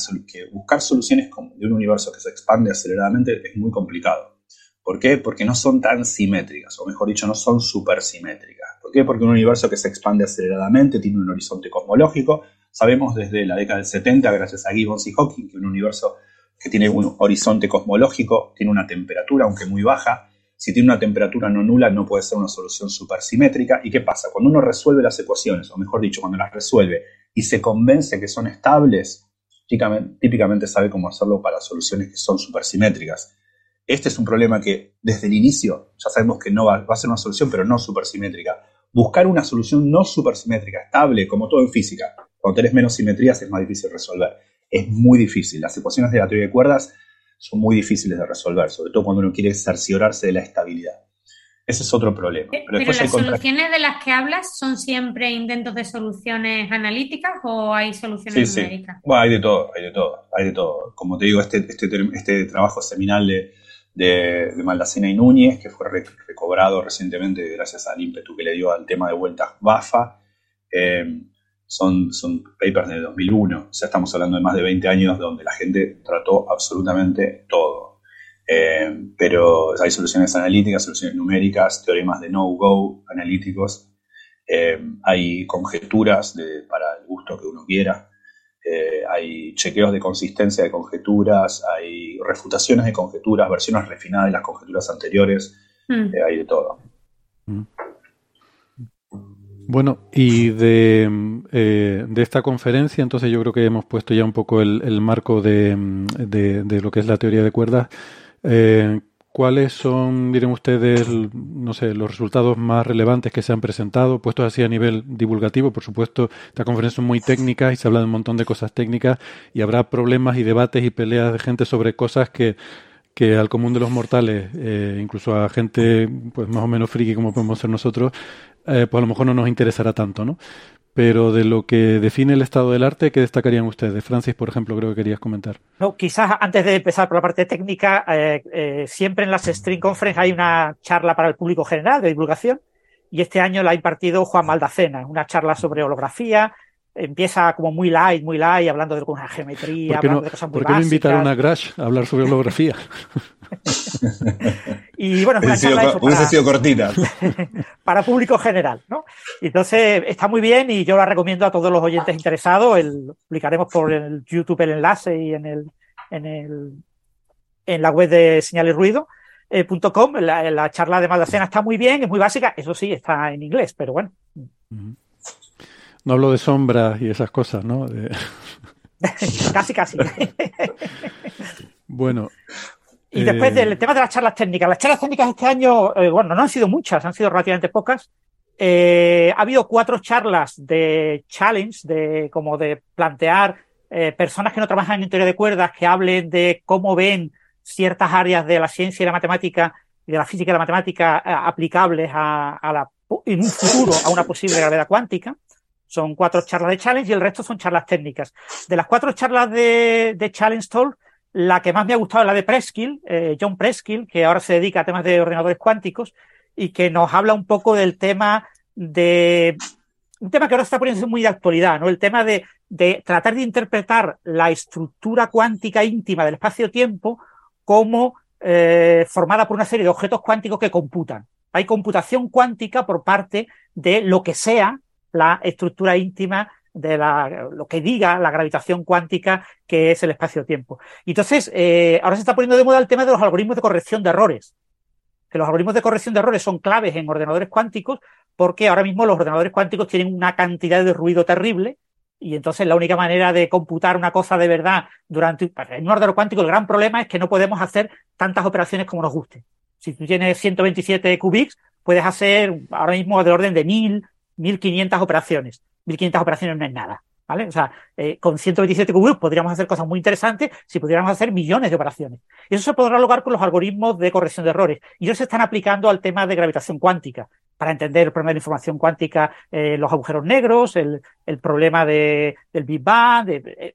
buscar soluciones de un universo que se expande aceleradamente es muy complicado. ¿Por qué? Porque no son tan simétricas, o mejor dicho, no son supersimétricas. ¿Por qué? Porque un universo que se expande aceleradamente tiene un horizonte cosmológico. Sabemos desde la década del 70, gracias a Gibbons y Hawking, que un universo que tiene un horizonte cosmológico tiene una temperatura, aunque muy baja. Si tiene una temperatura no nula, no puede ser una solución supersimétrica. ¿Y qué pasa? Cuando uno resuelve las ecuaciones, o mejor dicho, cuando las resuelve y se convence que son estables, típicamente, sabe cómo hacerlo para soluciones que son supersimétricas. Este es un problema que desde el inicio ya sabemos que no va, va a ser una solución, pero no supersimétrica. Buscar una solución no supersimétrica, estable, como todo en física. Cuando tenés menos simetrías es más difícil resolver. Es muy difícil. Las ecuaciones de la teoría de cuerdas son muy difíciles de resolver, sobre todo cuando uno quiere cerciorarse de la estabilidad. Ese es otro problema. Pero, Pero las soluciones de las que hablas son siempre intentos de soluciones analíticas o hay soluciones sí, numéricas? Sí. Bueno, hay de todo, hay de todo, hay de todo. Como te digo, este, este, este trabajo seminal de, de, de, Maldacena y Núñez, que fue recobrado recientemente gracias al ímpetu que le dio al tema de vueltas BAFA, eh, son, son papers de 2001. O sea, estamos hablando de más de 20 años donde la gente trató absolutamente todo. Eh, pero hay soluciones analíticas, soluciones numéricas, teoremas de no-go analíticos, eh, hay conjeturas de, para el gusto que uno quiera, eh, hay chequeos de consistencia de conjeturas, hay refutaciones de conjeturas, versiones refinadas de las conjeturas anteriores, mm. hay de todo. Bueno, y de, eh, de, esta conferencia, entonces yo creo que hemos puesto ya un poco el, el marco de, de, de, lo que es la teoría de cuerdas. Eh, ¿Cuáles son, dirán ustedes, no sé, los resultados más relevantes que se han presentado, puestos así a nivel divulgativo? Por supuesto, esta conferencia es muy técnica y se habla de un montón de cosas técnicas y habrá problemas y debates y peleas de gente sobre cosas que, que al común de los mortales, eh, incluso a gente pues más o menos friki como podemos ser nosotros, eh, pues a lo mejor no nos interesará tanto, ¿no? Pero de lo que define el estado del arte, ¿qué destacarían ustedes? Francis, por ejemplo, creo que querías comentar. No, quizás antes de empezar por la parte técnica, eh, eh, siempre en las String Conference hay una charla para el público general de divulgación y este año la ha impartido Juan Maldacena, una charla sobre holografía. Empieza como muy light, muy light, hablando de una geometría, ¿Por qué hablando no, de cosas muy ¿por qué no invitaron a Crash a hablar sobre holografía? y bueno, es una Hubiese sido, charla eso para- sido cortita. para público general, ¿no? Entonces está muy bien y yo la recomiendo a todos los oyentes interesados. El, publicaremos por el YouTube el enlace y en el en el en la web de señalesruido.com. la, la charla de Maldacena está muy bien, es muy básica, eso sí, está en inglés, pero bueno. No hablo de sombras y esas cosas, ¿no? De- casi, casi. bueno. Y después eh, del tema de las charlas técnicas. Las charlas técnicas este año, eh, bueno, no han sido muchas, han sido relativamente pocas. Eh, ha habido cuatro charlas de challenge, de como de plantear eh, personas que no trabajan en teoría de cuerdas, que hablen de cómo ven ciertas áreas de la ciencia y la matemática y de la física y la matemática aplicables a, a la, en un futuro a una posible gravedad cuántica. Son cuatro charlas de challenge y el resto son charlas técnicas. De las cuatro charlas de, Challenge Talk, la que más me ha gustado es la de Preskill, eh, John Preskill, que ahora se dedica a temas de ordenadores cuánticos y que nos habla un poco del tema de un tema que ahora está poniéndose muy de actualidad, ¿no? El tema de, de tratar de interpretar la estructura cuántica íntima del espacio-tiempo como eh, formada por una serie de objetos cuánticos que computan. Hay computación cuántica por parte de lo que sea la estructura íntima de la, lo que diga la gravitación cuántica que es el espacio-tiempo. Y entonces, eh, ahora se está poniendo de moda el tema de los algoritmos de corrección de errores. Que los algoritmos de corrección de errores son claves en ordenadores cuánticos porque ahora mismo los ordenadores cuánticos tienen una cantidad de ruido terrible y entonces la única manera de computar una cosa de verdad durante en un ordenador cuántico el gran problema es que no podemos hacer tantas operaciones como nos guste. Si tú tienes 127 qubits, puedes hacer ahora mismo del orden de 1000, 1500 operaciones. 1500 operaciones no es nada. ¿Vale? O sea, eh, con 127 qubits podríamos hacer cosas muy interesantes si pudiéramos hacer millones de operaciones. Y eso se podrá lograr con los algoritmos de corrección de errores. Y ellos se están aplicando al tema de gravitación cuántica para entender el problema de la información cuántica, eh, los agujeros negros, el, problema de, del Big Bang. eh,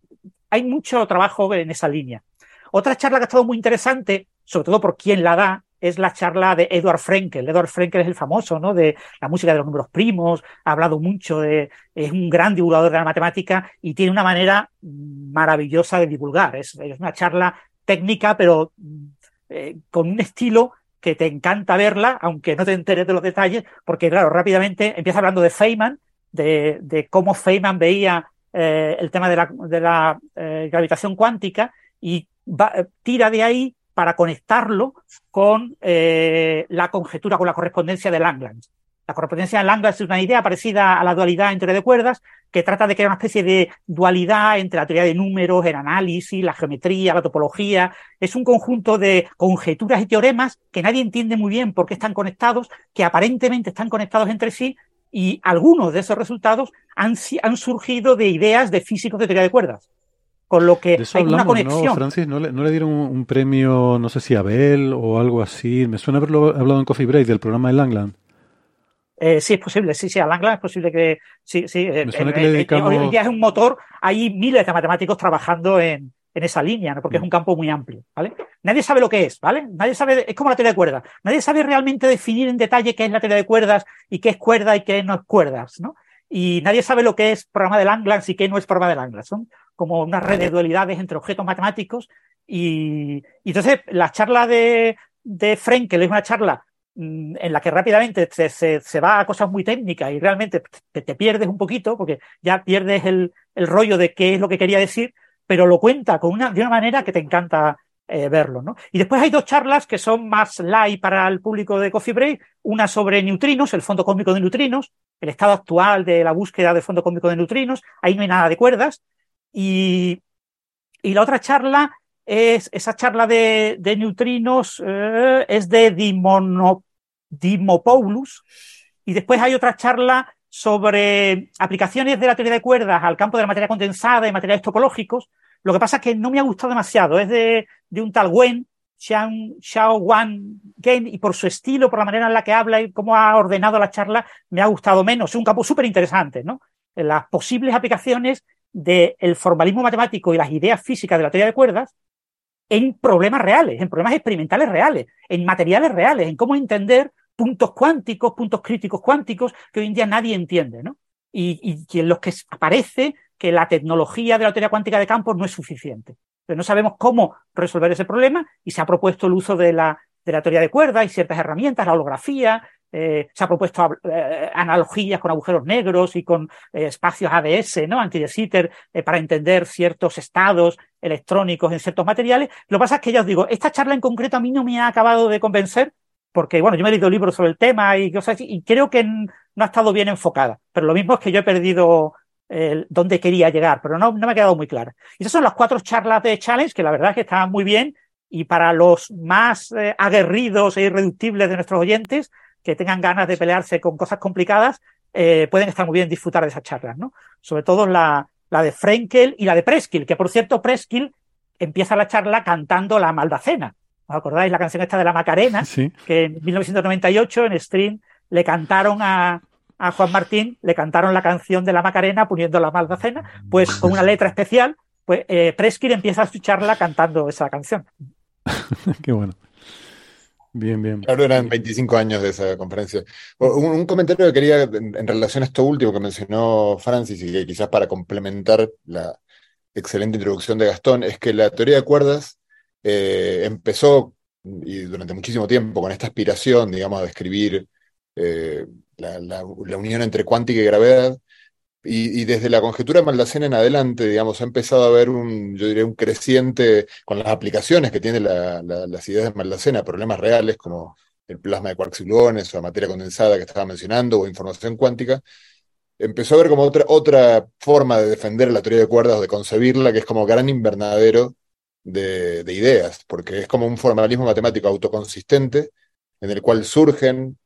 hay mucho trabajo en esa línea. Otra charla que ha estado muy interesante, sobre todo por quien la da, es la charla de Edward Frenkel. Edward Frenkel es el famoso, ¿no? De la música de los números primos, ha hablado mucho de, es un gran divulgador de la matemática y tiene una manera maravillosa de divulgar. Es, es una charla técnica, pero eh, con un estilo que te encanta verla, aunque no te enteres de los detalles, porque claro, rápidamente empieza hablando de Feynman, de, de cómo Feynman veía eh, el tema de la, de la eh, gravitación cuántica y va- tira de ahí para conectarlo con eh, la conjetura, con la correspondencia de Lagrange. La correspondencia de Lagrange es una idea parecida a la dualidad en teoría de cuerdas, que trata de crear una especie de dualidad entre la teoría de números, el análisis, la geometría, la topología. Es un conjunto de conjeturas y teoremas que nadie entiende muy bien por qué están conectados, que aparentemente están conectados entre sí, y algunos de esos resultados han, han surgido de ideas de físicos de teoría de cuerdas. Con lo que hay una conexión. ¿no, Francis? ¿No le, ¿No le, dieron un, premio, no sé si a Bell o algo así? Me suena haberlo hablado en Coffee Break del programa de Langland. Eh, sí, es posible, sí, sí, a Langland es posible que sí, sí. Me suena que le dedicamos... Hoy en día es un motor, hay miles de matemáticos trabajando en, en esa línea, ¿no? porque es un campo muy amplio, ¿vale? Nadie sabe lo que es, ¿vale? Nadie sabe, es como la teoría de cuerdas. Nadie sabe realmente definir en detalle qué es la teoría de cuerdas y qué es cuerda y qué no es cuerdas, ¿no? Y nadie sabe lo que es programa de Langlands y qué no es programa de Langlands. Son como una red de dualidades entre objetos matemáticos y, y entonces la charla de, de Frenkel es una charla mm, en la que rápidamente se, se, se, va a cosas muy técnicas y realmente te, te pierdes un poquito porque ya pierdes el, el rollo de qué es lo que quería decir pero lo cuenta con una, de una manera que te encanta eh, verlo, ¿no? Y después hay dos charlas que son más light para el público de Coffee Break, una sobre neutrinos, el fondo cósmico de neutrinos, el estado actual de la búsqueda del fondo cósmico de neutrinos, ahí no hay nada de cuerdas, y, y la otra charla es, esa charla de, de neutrinos eh, es de Dimono, Dimopoulos, y después hay otra charla sobre aplicaciones de la teoría de cuerdas al campo de la materia condensada y materiales topológicos. Lo que pasa es que no me ha gustado demasiado. Es de, de un tal Wen, Xiao, Wan Gen, y por su estilo, por la manera en la que habla y cómo ha ordenado la charla, me ha gustado menos. Es un campo súper interesante, ¿no? Las posibles aplicaciones del formalismo matemático y las ideas físicas de la teoría de cuerdas en problemas reales, en problemas experimentales reales, en materiales reales, en cómo entender puntos cuánticos, puntos críticos cuánticos, que hoy en día nadie entiende, ¿no? Y, y en los que aparece que la tecnología de la teoría cuántica de campos no es suficiente. Pero no sabemos cómo resolver ese problema y se ha propuesto el uso de la, de la teoría de cuerdas y ciertas herramientas, la holografía, eh, se ha propuesto eh, analogías con agujeros negros y con eh, espacios ADS, ¿no? Anti eh, para entender ciertos estados electrónicos en ciertos materiales. Lo que pasa es que ya os digo, esta charla en concreto a mí no me ha acabado de convencer porque bueno, yo me he leído libros sobre el tema y cosas así, y creo que no ha estado bien enfocada. Pero lo mismo es que yo he perdido eh, dónde quería llegar, pero no, no me ha quedado muy clara. Y esas son las cuatro charlas de Challenge, que la verdad es que estaban muy bien, y para los más eh, aguerridos e irreductibles de nuestros oyentes, que tengan ganas de pelearse con cosas complicadas, eh, pueden estar muy bien disfrutar de esas charlas, ¿no? Sobre todo la, la de Frenkel y la de Preskill, que por cierto, Preskill empieza la charla cantando la Maldacena. ¿Os acordáis la canción esta de la Macarena? Que en 1998 en Stream le cantaron a, a Juan Martín, le cantaron la canción de la Macarena poniendo la Maldacena, pues con una letra especial, pues eh, Preskir empieza a escucharla cantando esa canción. Qué bueno. Bien, bien. Claro, eran 25 años de esa conferencia. Un, un comentario que quería en, en, relación a esto último que mencionó Francis y que quizás para complementar la excelente introducción de Gastón, es que la teoría de cuerdas eh, empezó, y durante muchísimo tiempo, con esta aspiración, digamos, a describir eh, la, la, la, unión entre cuántica y gravedad, y, desde la conjetura de Maldacena en adelante, digamos, ha empezado a haber un, yo diría, un creciente, con las aplicaciones que tiene la, las ideas de Maldacena, problemas reales como el plasma de quarks y gluones o la materia condensada que estaba mencionando, o información cuántica, empezó a ver como otra, otra forma de defender la teoría de cuerdas o de concebirla, que es como gran invernadero de, de, ideas, porque es como un formalismo matemático autoconsistente en el cual surgen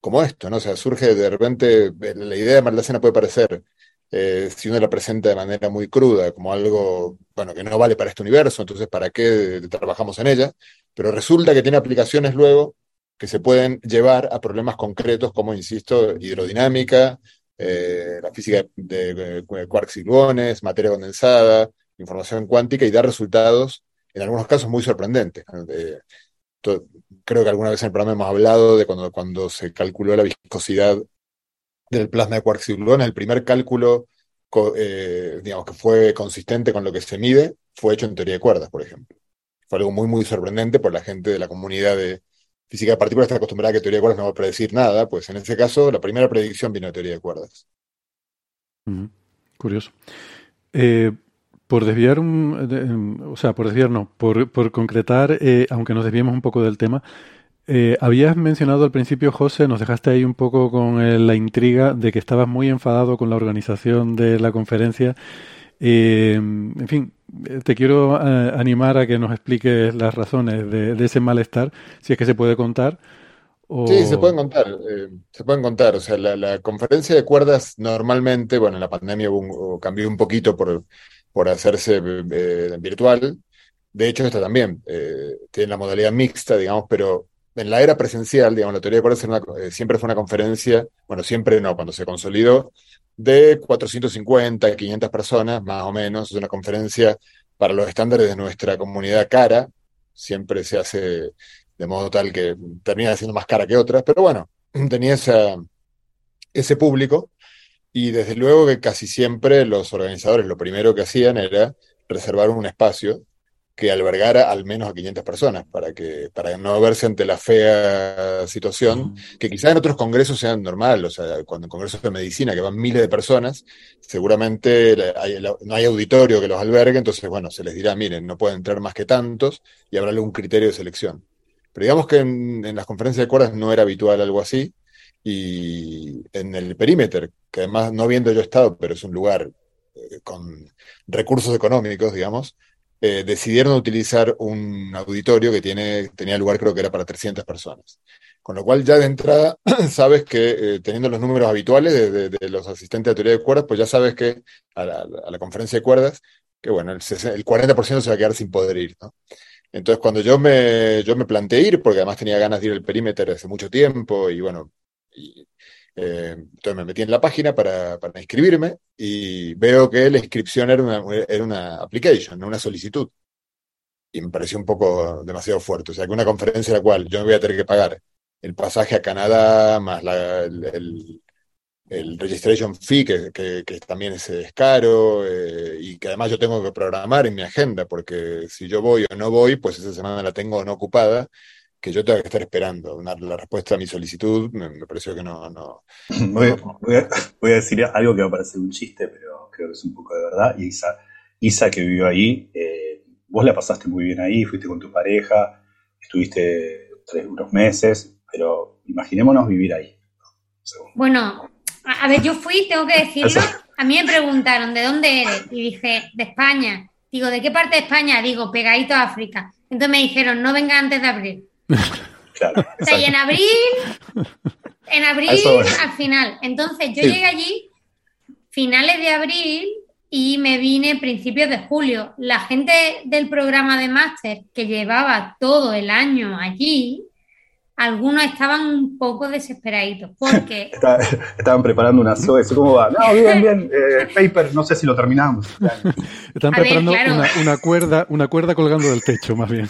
como esto, ¿no? O sea, surge de repente, la idea de Maldacena puede parecer, eh, si uno la presenta de manera muy cruda, como algo, bueno, que no vale para este universo, entonces ¿para qué trabajamos en ella? Pero resulta que tiene aplicaciones luego que se pueden llevar a problemas concretos como, insisto, hidrodinámica, eh, la física de, de, quarks y gluones, materia condensada, información cuántica y dar resultados en algunos casos muy sorprendentes. Eh, creo que alguna vez en el programa hemos hablado de cuando, cuando se calculó la viscosidad del plasma de gluones, el primer cálculo eh, digamos, que fue consistente con lo que se mide fue hecho en teoría de cuerdas, por ejemplo. Fue algo muy, muy sorprendente por la gente de la comunidad de física de partículas está acostumbrada a que teoría de cuerdas no va a predecir nada, pues en ese caso la primera predicción vino de teoría de cuerdas. Curioso. Eh, por desviar un, de, o sea, por desviar no, por, por concretar, eh, aunque nos desviemos un poco del tema, Eh, habías mencionado al principio, José, nos dejaste ahí un poco con eh, la intriga de que estabas muy enfadado con la organización de la conferencia. Eh, en fin, te quiero animar a que nos expliques las razones de, ese malestar, si es que se puede contar. Sí, se pueden contar, se pueden contar. O sea, la, conferencia de cuerdas normalmente, bueno, en la pandemia un- cambió un poquito por, por hacerse virtual. De hecho, esta también tiene la modalidad mixta, digamos, pero en la era presencial, digamos, la teoría de cuerdas eh, siempre fue una conferencia, bueno, siempre no, cuando se consolidó, de 450, 500 personas, más o menos. Es una conferencia para los estándares de nuestra comunidad cara. Siempre se hace de modo tal que termina siendo más cara que otras, pero bueno, tenía ese público y desde luego que casi siempre los organizadores lo primero que hacían era reservar un espacio que albergara al menos a 500 personas para que para no verse ante la fea situación que quizás en otros congresos sean normal, o sea, cuando en congresos de medicina que van miles de personas, seguramente hay- no hay auditorio que los albergue, entonces bueno, se les dirá, miren, no pueden entrar más que tantos y habrá algún criterio de selección. Pero digamos que en, en las conferencias de cuerdas no era habitual algo así. Y en el perímetro, que además no habiendo yo estado, pero es un lugar eh, con recursos económicos, digamos, eh, decidieron utilizar un auditorio que tiene, tenía lugar, creo que era para 300 personas. Con lo cual ya de entrada sabes que eh, teniendo los números habituales de, los asistentes a teoría de cuerdas, pues ya sabes que a la, conferencia de cuerdas, que bueno, el, 60 el 40% se va a quedar sin poder ir. Entonces, cuando yo me, yo me planteé ir, porque además tenía ganas de ir al perímetro hace mucho tiempo, y bueno, eh, entonces me metí en la página para, para inscribirme y veo que la inscripción era una, era una application, no una solicitud. Y me pareció un poco demasiado fuerte. O sea, que una conferencia en la cual yo me voy a tener que pagar el pasaje a Canadá, más la- el, el- el registration fee, que, que- que también es, es caro, eh, y que además yo tengo que programar en mi agenda, porque si yo voy o no voy, pues esa semana la tengo no ocupada, que yo tengo que estar esperando una- la respuesta a mi solicitud, me, me pareció que no, no, Voy, voy a, voy a decir algo que va a parecer un chiste, pero creo que es un poco de verdad. Y Isa, Isa que vivió ahí, eh, vos la pasaste muy bien ahí, fuiste con tu pareja, estuviste tres, unos meses, pero imaginémonos vivir ahí. Bueno, a, a ver, yo fui, tengo que decirlo. A mí me preguntaron, ¿de dónde eres? Y dije, de España. Digo, ¿de qué parte de España? Digo, pegadito a África. Entonces me dijeron, no venga antes de abril. Claro. O sea, y en abril, en abril al final. Entonces yo Sí. llegué allí finales de abril y me vine principios de julio. La gente del programa de máster que llevaba todo el año allí, algunos estaban un poco desesperaditos porque Está- estaban preparando una SOES. ¿Cómo va? No, bien, bien. eh, paper, no sé si lo terminamos. Ver, preparando claro. una, una cuerda, una cuerda colgando del techo, más bien.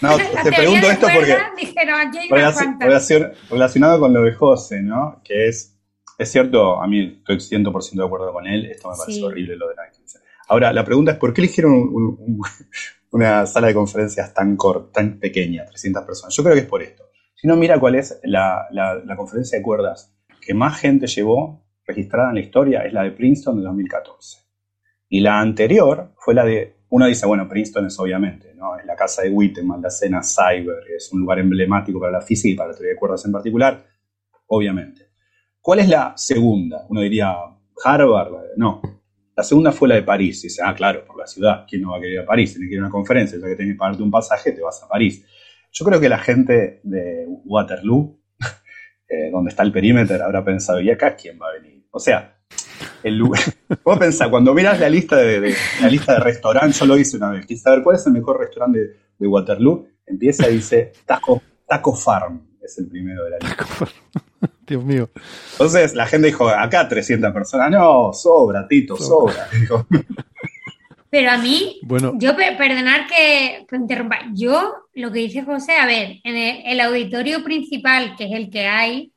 No, la te teoría pregunto de esto porque cuerdas, dijeron, aquí hay relacion- relacionado con lo de José, ¿no? Que es, es cierto, a mí estoy 100% de acuerdo con él, esto me parece Sí. horrible lo de la inscripción. Ahora, la pregunta es, ¿por qué eligieron un- una sala de conferencias tan tan pequeña, 300 personas? Yo creo que es por esto. Si uno mira cuál es la, la- conferencia de cuerdas que más gente llevó registrada en la historia, es la de Princeton de 2014. Y la anterior fue la de, uno dice, bueno, Princeton es obviamente, ¿no? Es la casa de Whitman, la cena Cyber, es un lugar emblemático para la física y para la teoría de cuerdas en particular, obviamente. ¿Cuál es la segunda? Uno diría, Harvard, no. La segunda fue la de París. Dice, ah, claro, por la ciudad. ¿Quién no va a querer ir a París? Tiene que ir a una conferencia, ya que tienes que pagarte un pasaje, te vas a París. Yo creo que la gente de Waterloo, eh, donde está el perímetro, habrá pensado, ¿y acá quién va a venir? O sea, el lugar. Vos pensás, cuando miras la lista de, de- la lista de restaurantes, yo lo hice una vez, quise saber cuál es el mejor restaurante de, de Waterloo, empieza y dice Taco, Taco Farm, es el primero de la lista. Dios mío. Entonces la gente dijo, acá 300 personas, no, sobra, Tito, sobra. Dijo, Pero a mí, Bueno, yo, per- perdonar que que interrumpa, yo lo que dice José, a ver, en el, el auditorio principal, que es el que hay,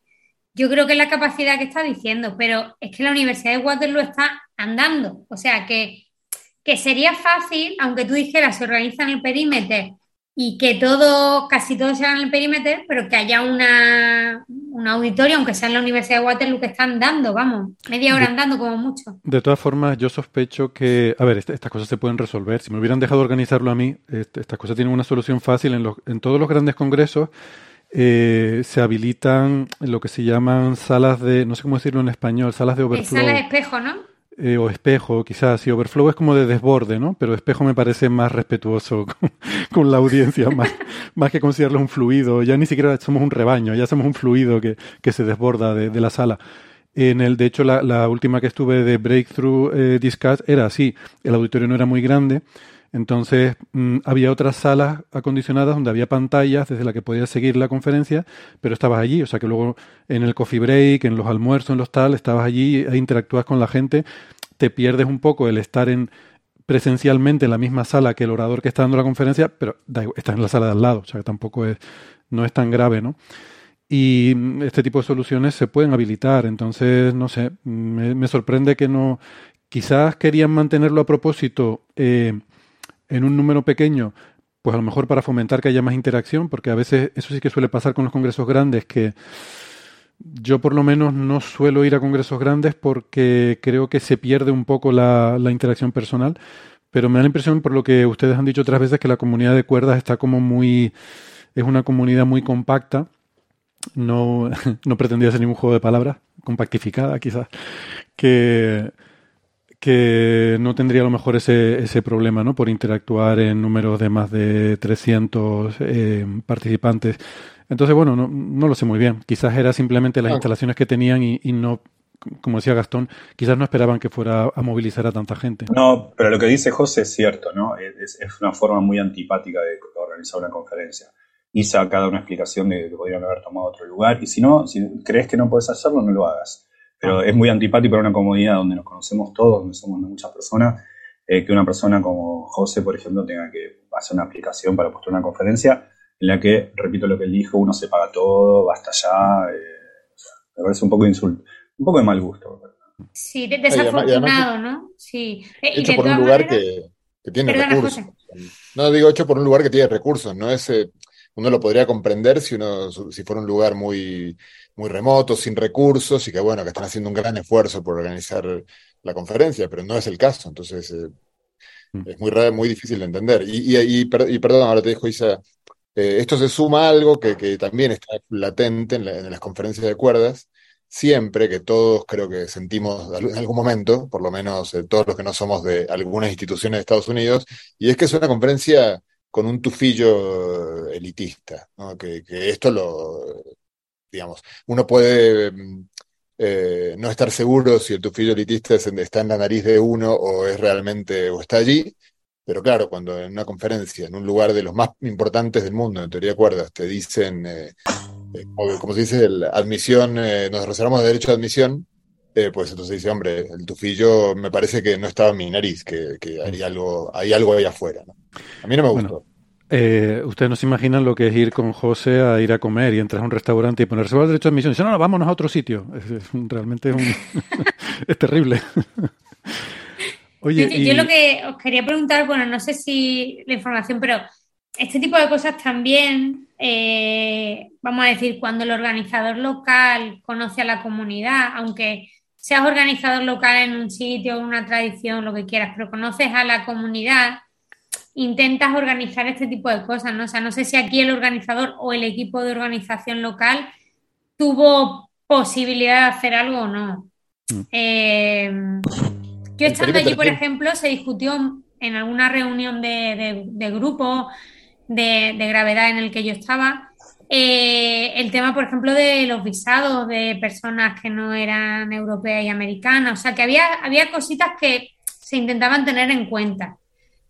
yo creo que es la capacidad que está diciendo, pero es que la Universidad de Waterloo está andando. O sea, que, que sería fácil, aunque tú dijeras, se organiza en el perímetro y que todo, casi todos se hagan el perímetro, pero que haya una, un auditorio, aunque sea en la Universidad de Waterloo, que están dando, vamos, media hora andando como mucho. De todas formas, yo sospecho que, a ver, est- estas cosas se pueden resolver. Si me hubieran dejado organizarlo a mí, est- estas cosas tienen una solución fácil. En, los, en todos los grandes congresos eh, se habilitan lo que se llaman salas de, no sé cómo decirlo en español, salas de overflow. sala de espejo, ¿no? Eh, o espejo, quizás. Y overflow es como de desborde, ¿no? Pero espejo me parece más respetuoso con, la audiencia, más, más que considerarlo un fluido. Ya ni siquiera somos un rebaño, ya somos un fluido que, que se desborda de, la sala. En el, de hecho, la, la última que estuve de Breakthrough eh, Discuss era así. El auditorio no era muy grande. Entonces mm, había otras salas acondicionadas donde había pantallas desde las que podías seguir la conferencia, pero estabas allí, o sea que luego en el coffee break, en los almuerzos, en los tal, estabas allí e interactúas con la gente, te pierdes un poco el estar en presencialmente en la misma sala que el orador que está dando la conferencia, pero estás en la sala de al lado, o sea que tampoco es, no es tan grave, ¿no? Y mm, este tipo de soluciones se pueden habilitar, entonces, no sé, me, me sorprende que no, quizás querían mantenerlo a propósito. Eh, en un número pequeño, pues a lo mejor para fomentar que haya más interacción, porque a veces eso sí que suele pasar con los congresos grandes, que yo por lo menos no suelo ir a congresos grandes porque creo que se pierde un poco la, interacción personal, pero me da la impresión, por lo que ustedes han dicho otras veces, que la comunidad de cuerdas está como muy, es una comunidad muy compacta, no, no pretendía ser ningún juego de palabras, compactificada quizás, que que no tendría a lo mejor ese, ese problema, ¿no? Por interactuar en números de más de 300 eh, participantes. Entonces, bueno, no, no lo sé muy bien. Quizás era simplemente las Ah. instalaciones que tenían y, y no, como decía Gastón, quizás no esperaban que fuera a movilizar a tanta gente. No, pero lo que dice José es cierto, ¿no? Es, es una forma muy antipática de organizar una conferencia. Isa acá da una explicación de que podrían haber tomado otro lugar, y si no, si crees que no puedes hacerlo, no lo hagas. Pero es muy antipático para una comunidad donde nos conocemos todos, donde somos muchas personas, eh, que una persona como José, por ejemplo, tenga que hacer una aplicación para postular una conferencia en la que, repito lo que él dijo, uno se paga todo, basta ya. eh, o sea, me parece un poco de insulto, un poco de mal gusto. Sí, de- y además- y además desafortunado, ¿no? Sí. Eh, y hecho de por un lugar que, que tiene Perdona, recursos. No digo hecho por un lugar que tiene recursos, no es eh, uno lo podría comprender si uno si fuera un lugar muy muy remoto, sin recursos y que bueno, que están haciendo un gran esfuerzo por organizar la conferencia, pero no es el caso, entonces eh, es muy muy difícil de entender. Y, y, y, per- y perdón, ahora te dijo Isa, eh, esto se suma a algo que, que también está latente en, la- en las conferencias de cuerdas, siempre que todos creo que sentimos en algún momento, por lo menos eh, todos los que no somos de algunas instituciones de Estados Unidos, y es que es una conferencia con un tufillo elitista, ¿no? Que, que esto lo, digamos, uno puede mm, eh, no estar seguro si el tufillo elitista está en la nariz de uno o es realmente, o está allí, pero claro, cuando en una conferencia, en un lugar de los más importantes del mundo, en teoría de cuerdas, te dicen, eh, eh, como, como se dice, el- admisión, eh, nos reservamos el derecho de admisión, eh, pues entonces dice, hombre, el tufillo me parece que no estaba en mi nariz, que, que hay algo, hay algo ahí afuera, ¿no? A mí no me Bueno, gustó. Eh, ustedes no se imaginan lo que es ir con José a ir a comer y entrar a un restaurante y ponerse al derecho de admisión. Dice, no, no, vámonos a otro sitio. Es, es un- realmente es, un- es terrible. Oye, yo, y- yo lo que os quería preguntar, bueno, no sé si la información, pero este tipo de cosas también, eh, vamos a decir, cuando el organizador local conoce a la comunidad, aunque seas organizador local en un sitio, una tradición, lo que quieras, pero conoces a la comunidad, intentas organizar este tipo de cosas, ¿no? O sea, no sé si aquí el organizador o el equipo de organización local tuvo posibilidad de hacer algo o no. Eh, yo estando allí, por ejemplo, se discutió en alguna reunión de, de- de grupo de, de gravedad en el que yo estaba eh, el tema, por ejemplo, de los visados de personas que no eran europeas y americanas. O sea, que había, había cositas que se intentaban tener en cuenta.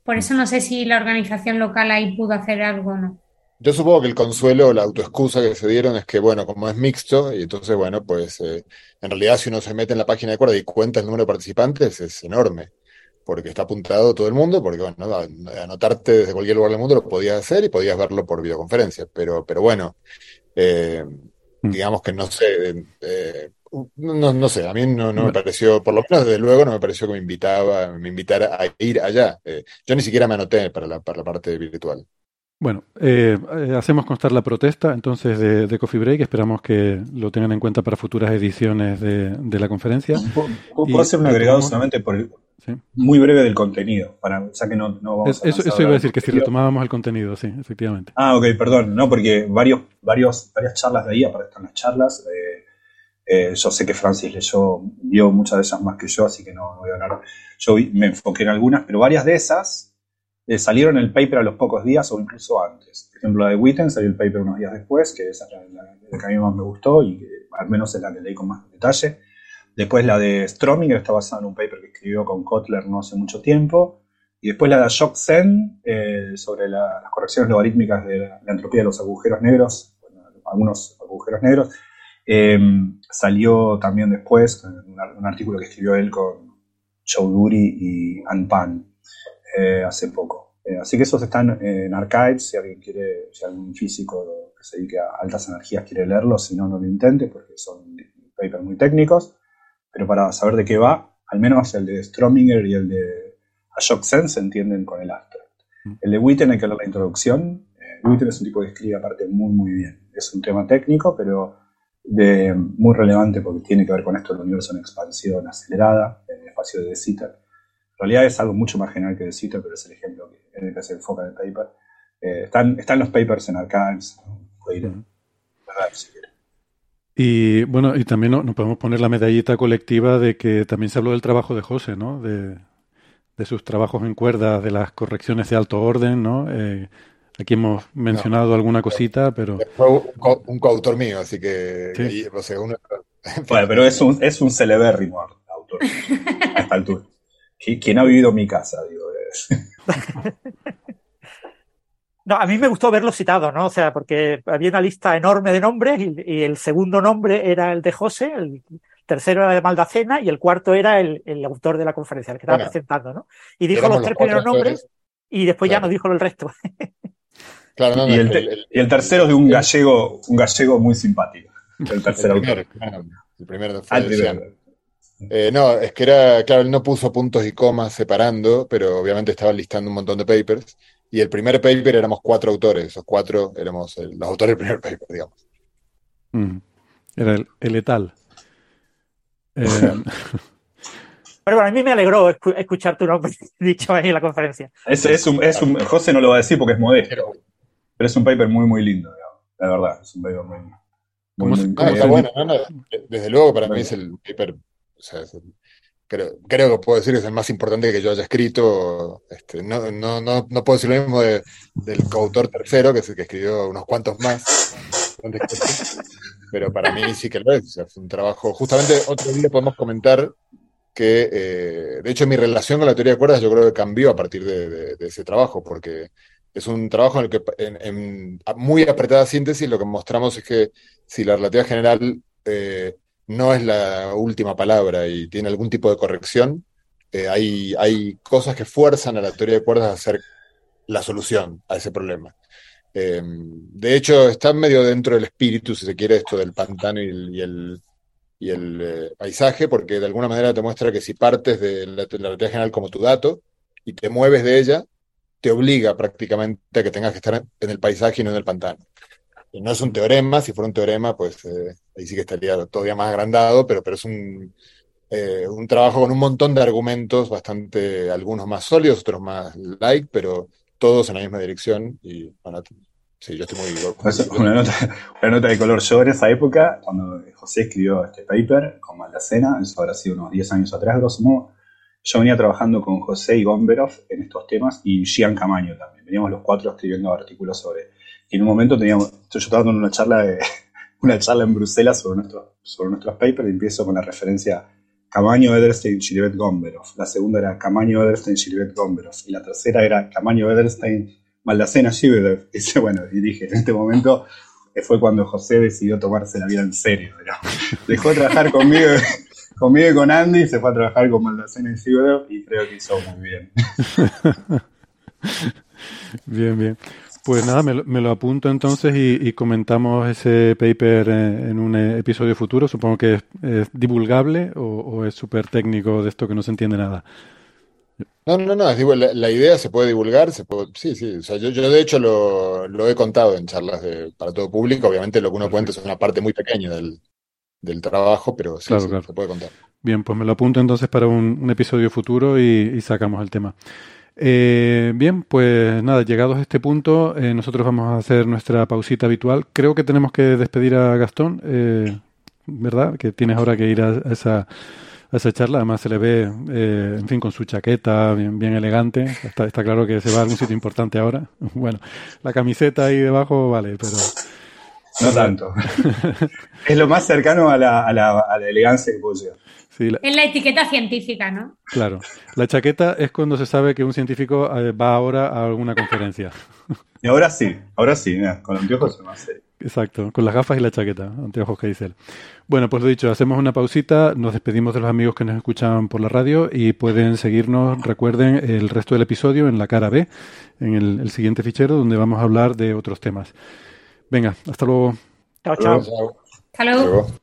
Por eso no sé si la organización local ahí pudo hacer algo o no. Yo supongo que el consuelo o la autoexcusa que se dieron es que, bueno, como es mixto, y entonces, bueno, pues eh, en realidad si uno se mete en la página de cuerda y cuenta el número de participantes, es enorme, porque está apuntado todo el mundo, porque, bueno, a- anotarte desde cualquier lugar del mundo lo podías hacer y podías verlo por videoconferencia, pero, pero bueno, eh, digamos que no sé, eh, no, no sé, a mí no, no me pareció, por lo menos desde luego no me pareció que me invitaba, me invitara a ir allá. Eh, yo ni siquiera me anoté para la, para la parte virtual. Bueno, eh, eh, hacemos constar la protesta entonces de, de, Coffee Break. Esperamos que lo tengan en cuenta para futuras ediciones de, de la conferencia. ¿Puedo, hacer un agregado solamente por el, ¿Sí? muy breve del contenido? Para, ya que no, no vamos es, eso, eso iba a decir, que si retomábamos el contenido, sí, efectivamente. Ah, ok, perdón. No, porque varios, varios, varias charlas de ahí aparecen las charlas. Eh, eh, yo sé que Francis leyó, vio muchas de esas más que yo, así que no, no voy a hablar. Yo vi, me enfoqué en algunas, pero varias de esas eh, salieron el paper a los pocos días o incluso antes. Por ejemplo, la de Witten salió el paper unos días después, que esa es la, la, que a mí más me gustó y que al menos es la que leí con más detalle. Después la de Strominger está basada en un paper que escribió con Kotler no hace mucho tiempo. Y después la de Ashok eh, sobre la, las correcciones logarítmicas de la, la, entropía de los agujeros negros, bueno, algunos agujeros negros. Eh, salió también después un, un, artículo que escribió él con Choudhury y Anpan eh, hace poco. Eh, así que esos están en Archives, si alguien quiere, si algún físico que se dedique a altas energías quiere leerlos, si no, no lo intente, porque son papers muy técnicos, pero para saber de qué va, al menos el de Strominger y el de Ashok Sen se entienden con el abstract. El de Witten hay que leer la introducción. Eh, Witten es un tipo que escribe aparte muy, muy bien. Es un tema técnico, pero muy relevante porque tiene que ver con esto del universo en expansión acelerada, en el espacio de Sitter en realidad es algo mucho más general que de Cita, pero es el ejemplo que, en el que se enfoca en el paper. Eh, están, están los papers en Archives, puede ir. Y bueno, y también nos podemos poner la medallita colectiva de que también se habló del trabajo de José, ¿no? De, de sus trabajos en cuerdas, de las correcciones de alto orden, ¿no? Eh, aquí hemos mencionado no, alguna cosita, pero... Fue un, co un coautor mío, así que... Sí. Y, o sea, uno... bueno, pero es un, es un celebérrimo autor a esta altura. ¿Quién ha vivido mi casa? Digo, no, a mí me gustó verlo citado, ¿no? O sea, porque había una lista enorme de nombres y, y, el segundo nombre era el de José, el tercero era de Maldacena y el cuarto era el, el autor de la conferencia, el que estaba bueno, presentando, ¿no? Y dijo los tres primeros nombres y después claro. ya no dijo el resto. Claro, no, no, y, el, el, y, el, tercero de un gallego, un gallego muy simpático. El tercer el primero, autor. Claro, el primero fue el primero. Eh, no, es que era, claro, él no puso puntos y comas separando, pero obviamente estaba listando un montón de papers. Y el primer paper éramos cuatro autores, esos cuatro éramos el, los autores del primer paper, digamos. Mm. Era el, el letal. Eh... Pero bueno, a mí me alegró escuchar tu nombre dicho ahí en la conferencia. Es, es, un, es un, José no lo va a decir porque es modesto, pero es un paper muy, muy lindo, digamos. la verdad, es un paper muy, muy, muy no, está bueno, no, no, desde luego para mí es el paper o sea, creo, creo, que puedo decir que es el más importante que yo haya escrito. Este, no, no, no, no, puedo decir lo mismo de, del coautor tercero, que es el que escribió unos cuantos más. Pero para mí sí que lo es. O sea, es un trabajo. Justamente otro día podemos comentar que, eh, de hecho, mi relación con la teoría de cuerdas yo creo que cambió a partir de, de, de ese trabajo, porque es un trabajo en el que, en, muy apretada síntesis, lo que mostramos es que si la relatividad general eh, no es la última palabra y tiene algún tipo de corrección, eh, hay, hay cosas que fuerzan a la teoría de cuerdas a ser la solución a ese problema. Eh, de hecho, está medio dentro del espíritu, si se quiere, esto del pantano y el, y el, eh, paisaje, porque de alguna manera te muestra que si partes de la, la relatividad general como tu dato y te mueves de ella, te obliga prácticamente a que tengas que estar en el paisaje y no en el pantano. Y no es un teorema, si fuera un teorema, pues eh, ahí sí que estaría todavía más agrandado, pero, pero es un, eh, un trabajo con un montón de argumentos, bastante, algunos más sólidos, otros más light, pero todos en la misma dirección. Y bueno, sí, yo estoy muy. Pues una, nota, una nota de color. Yo en esa época, cuando José escribió este paper con Maldacena, eso habrá sido unos 10 años atrás, grosso modo, yo venía trabajando con José y Gomberov en estos temas y Gian Camaño también. Veníamos los cuatro escribiendo artículos sobre y en un momento teníamos, yo estaba dando una charla, de, una charla en Bruselas sobre, nuestro, sobre nuestros papers y empiezo con la referencia Camaño, Ederstein, Shiribet Gomberov. La segunda era Camaño, Ederstein, Shiribet Gomberov. Y la tercera era Camaño, Ederstein, Maldacena, Shiribet. Y bueno, y dije, en este momento fue cuando José decidió tomarse la vida en serio. Dejó de trabajar conmigo, conmigo y con Andy, se fue a trabajar con Maldacena y Shiribet y creo que hizo muy bien. bien, bien. Pues nada, me lo, me lo apunto entonces y, y, comentamos ese paper en, en un episodio futuro. Supongo que es, es divulgable o, o es súper técnico de esto que no se entiende nada. No, no, no, digo, la, la idea se puede divulgar, se puede, sí, sí, o sea, yo, yo de hecho lo, lo he contado en charlas de- para todo público, obviamente lo que uno cuenta es una parte muy pequeña del, del trabajo, pero sí, Claro, sí, claro. se puede contar. Bien, pues me lo apunto entonces para un, un episodio futuro y, y sacamos el tema. Eh, bien, pues nada, llegados a este punto, eh, nosotros vamos a hacer nuestra pausita habitual. Creo que tenemos que despedir a Gastón, eh, ¿verdad? Que tienes ahora que ir a, a esa, a esa charla. Además se le ve, eh, en fin, con su chaqueta bien, bien elegante. Está, está claro que se va a algún sitio importante ahora. Bueno, la camiseta ahí debajo, vale, pero... No tanto. es lo más cercano a la, a la, a la elegancia que puedo llegar. Sí, la- Es la etiqueta científica, ¿no? Claro, la chaqueta es cuando se sabe que un científico eh, va ahora a alguna conferencia. Y ahora sí, ahora sí, mira, con anteojos más serio. Exacto, con las gafas y la chaqueta, anteojos que dice él. Bueno, pues lo dicho, hacemos una pausita, nos despedimos de los amigos que nos escuchan por la radio y pueden seguirnos, recuerden, el resto del episodio en la cara B, en el, el siguiente fichero donde vamos a hablar de otros temas. Venga, hasta luego. Chao, chao. Chao. Hasta luego. Luego.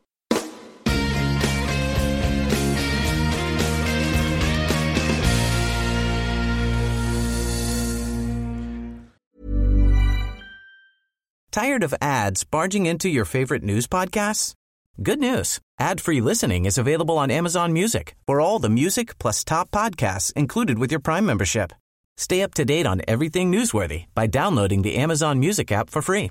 Tired of ads barging into your favorite news podcasts? Good news. Ad-free listening is available on Amazon Music for all the music plus top podcasts included with your Prime membership. Stay up to date on everything newsworthy by downloading the Amazon Music app for free